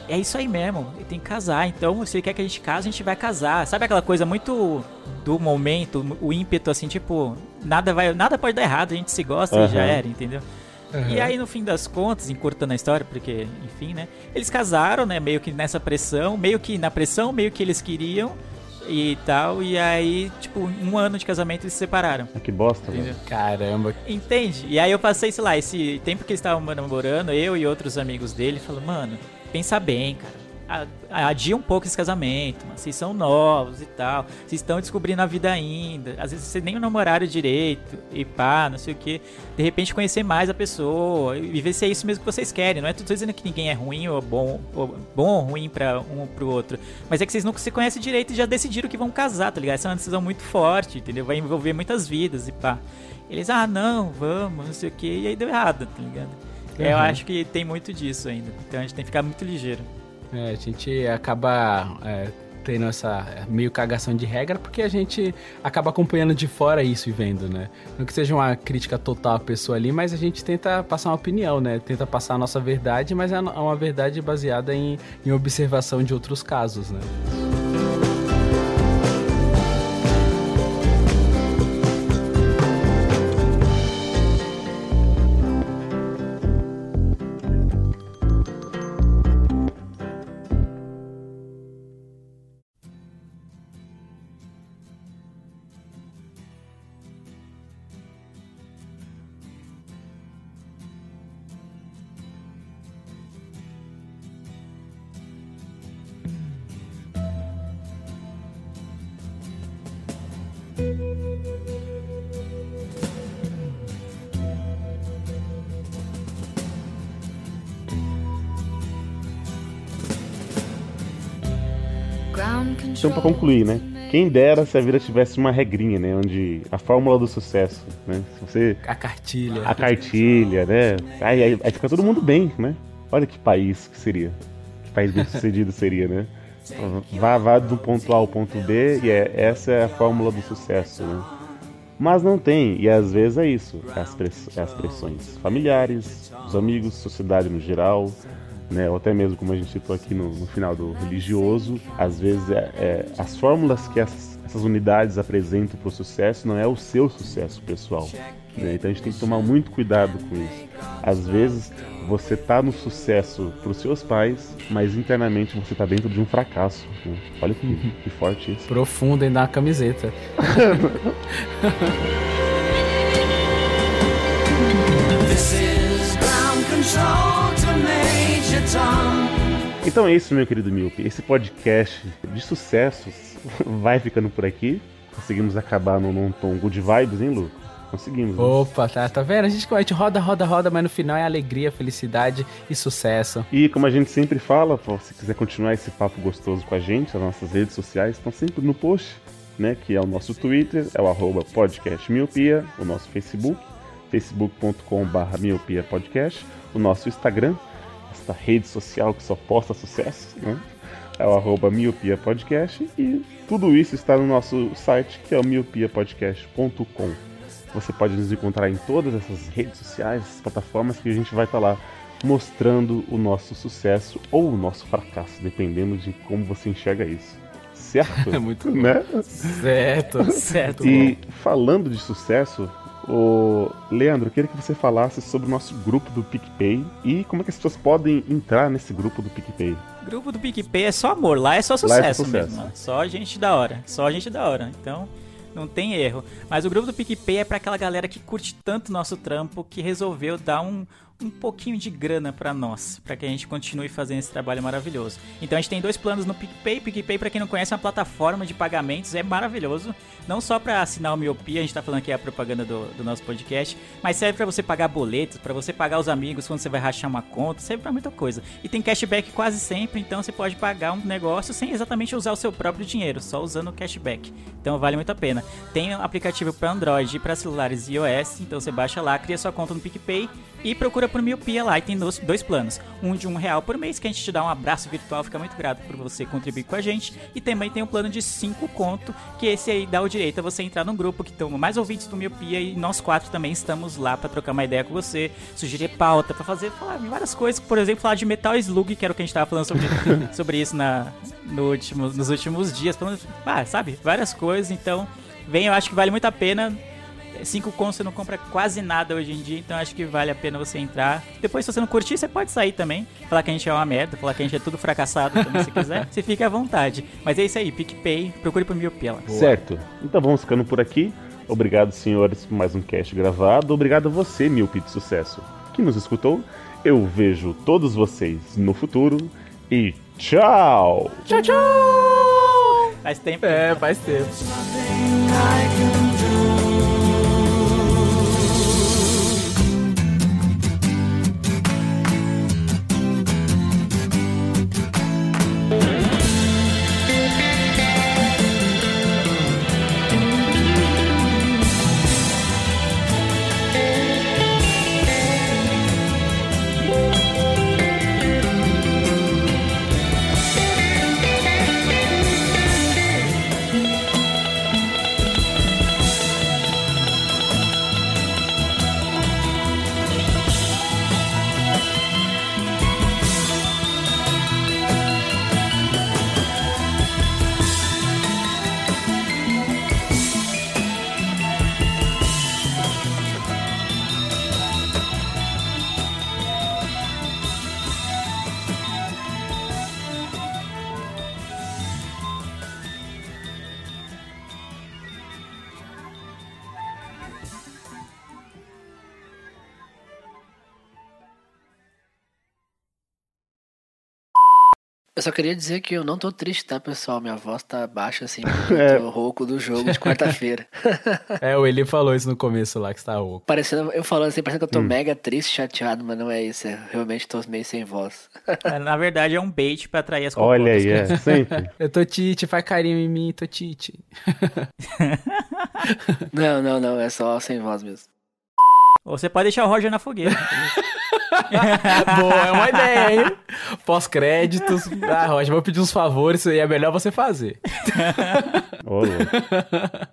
é isso aí mesmo, ele tem que casar. Então, se ele quer que a gente case, a gente vai casar. Sabe aquela coisa muito do momento, o ímpeto assim, tipo, nada vai, nada pode dar errado, a gente se gosta uhum. e já era, entendeu? Uhum. E aí, no fim das contas, encurtando a história, porque, enfim, né? Eles casaram, né? Meio que nessa pressão, meio que na pressão, meio que eles queriam e tal. E aí, tipo, um ano de casamento eles se separaram. Ah, que bosta, velho. Caramba. Entende? E aí eu passei, sei lá, esse tempo que eles estavam namorando, eu e outros amigos dele, falou, mano, pensa bem, cara adia um pouco esse casamento, mas vocês são novos e tal, vocês estão descobrindo a vida ainda, às vezes vocês nem namoraram direito e pá, não sei o que, de repente conhecer mais a pessoa e ver se é isso mesmo que vocês querem, não é tudo dizendo que ninguém é ruim ou bom ou, bom ou ruim para um ou pro outro, mas é que vocês nunca se conhecem direito e já decidiram que vão casar, tá ligado? Essa é uma decisão muito forte, entendeu? Vai envolver muitas vidas e pá. Eles, ah, não, vamos, não sei o que, e aí deu errado, tá ligado? Uhum. Eu acho que tem muito disso ainda. Então a gente tem que ficar muito ligeiro. É, a gente acaba é, tendo essa meio cagação de regra porque a gente acaba acompanhando de fora isso e vendo, né? Não que seja uma crítica total à pessoa ali, mas a gente tenta passar uma opinião, né? Tenta passar a nossa verdade, mas é uma verdade baseada em, em observação de outros casos, né? Concluir, né? Quem dera se a vida tivesse uma regrinha, né? Onde a fórmula do sucesso, né? Se você. A cartilha. A cartilha, né? Aí, aí, aí fica todo mundo bem, né? Olha que país que seria. Que país bem sucedido seria, né? Vá, vá do ponto A ao ponto B e é, essa é a fórmula do sucesso, né? Mas não tem, e às vezes é isso: as, press, é as pressões familiares, os amigos, sociedade no geral, né, ou até mesmo como a gente citou aqui no, no final do religioso, às vezes é, é as fórmulas que essas, essas unidades apresentam para o sucesso não é o seu sucesso pessoal. Né? Então a gente tem que tomar muito cuidado com isso. Às vezes você tá no sucesso para os seus pais, mas internamente você tá dentro de um fracasso. Né? Olha que, que forte isso. Profundo ainda na camiseta. This is ground control to. Então é isso, meu querido Milpe. Esse podcast de sucessos vai ficando por aqui. Conseguimos acabar num, num tom good vibes, hein, Lu? Conseguimos. Né? Opa, tá, tá vendo? A gente, a gente roda, roda, roda, mas no final é alegria, felicidade e sucesso. E como a gente sempre fala, se quiser continuar esse papo gostoso com a gente, as nossas redes sociais estão sempre no post, né? Que é o nosso Twitter, é o arroba podcastmiopia, o nosso Facebook, facebook.com.br miopiapodcast, o nosso Instagram, essa rede social que só posta sucesso, né? É o arroba miopiapodcast e tudo isso está no nosso site, que é o miopiapodcast.com. Você pode nos encontrar em todas essas redes sociais, essas plataformas que a gente vai estar lá mostrando o nosso sucesso ou o nosso fracasso, dependendo de como você enxerga isso. Certo? É muito bom. né? Certo, certo. E falando de sucesso, o Leandro, eu queria que você falasse sobre o nosso grupo do PicPay e como é que as pessoas podem entrar nesse grupo do PicPay. Grupo do PicPay é só amor, lá é só Lá sucesso, é sucesso. mesmo. mano. Só gente da hora, só gente da hora. Então, não tem erro. Mas o grupo do PicPay é pra aquela galera que curte tanto nosso trampo que resolveu dar um, um pouquinho de grana pra nós, pra que a gente continue fazendo esse trabalho maravilhoso. Então a gente tem dois planos no PicPay. PicPay, pra quem não conhece, é uma plataforma de pagamentos, é maravilhoso. Não só pra assinar o Miopia, a gente tá falando que é a propaganda do, do nosso podcast, mas serve pra você pagar boletos, pra você pagar os amigos quando você vai rachar uma conta, serve pra muita coisa. E tem cashback quase sempre, então você pode pagar um negócio sem exatamente usar o seu próprio dinheiro, só usando o cashback. Então vale muito a pena. Tem um aplicativo para Android e para celulares iOS, então você baixa lá, cria sua conta no PicPay e procura por Miopia lá. E tem dois, dois planos. Um de um real por mês, que a gente te dá um abraço virtual, fica muito grato por você contribuir com a gente. E também tem um plano de 5 conto, que esse aí dá o direito a você entrar num grupo que estão mais ouvintes do Miopia e nós quatro também estamos lá para trocar uma ideia com você, sugerir pauta, para fazer falar várias coisas, por exemplo, falar de Metal Slug, que era o que a gente tava falando sobre, sobre isso na, no último, nos últimos dias, falando, ah, sabe, várias coisas, então vem, eu acho que vale muito a pena. 5 contos você não compra quase nada hoje em dia, então acho que vale a pena você entrar. Depois, se você não curtir, você pode sair também. Falar que a gente é uma merda, falar que a gente é tudo fracassado também, se quiser. Você fica à vontade. Mas é isso aí, PicPay, procure por Miopia lá. Certo. Então vamos ficando por aqui. Obrigado, senhores, por mais um cast gravado. Obrigado a você, Milpe de Sucesso, que nos escutou. Eu vejo todos vocês no futuro e tchau! Tchau, tchau! Faz tempo. É, faz tempo. Só queria dizer que eu não tô triste, tá, pessoal? Minha voz tá baixa, assim, porque eu tô rouco do jogo de quarta-feira. É, o Eli falou isso no começo lá, que está rouco. Parecendo, eu falando assim, parecendo que eu tô Hum. mega triste, chateado, mas não é isso. É, realmente tô meio sem voz. É, Na verdade, é um bait pra atrair as Olha cocotas. aí, é, sempre. Eu tô Tite, faz carinho em mim, tô Tite. Não, não, não, é só sem voz mesmo. Você pode deixar o Roger na fogueira. Boa, é uma ideia, hein? Pós-créditos. Ah, Roger, vou pedir uns favores e é melhor você fazer. Ô, louco.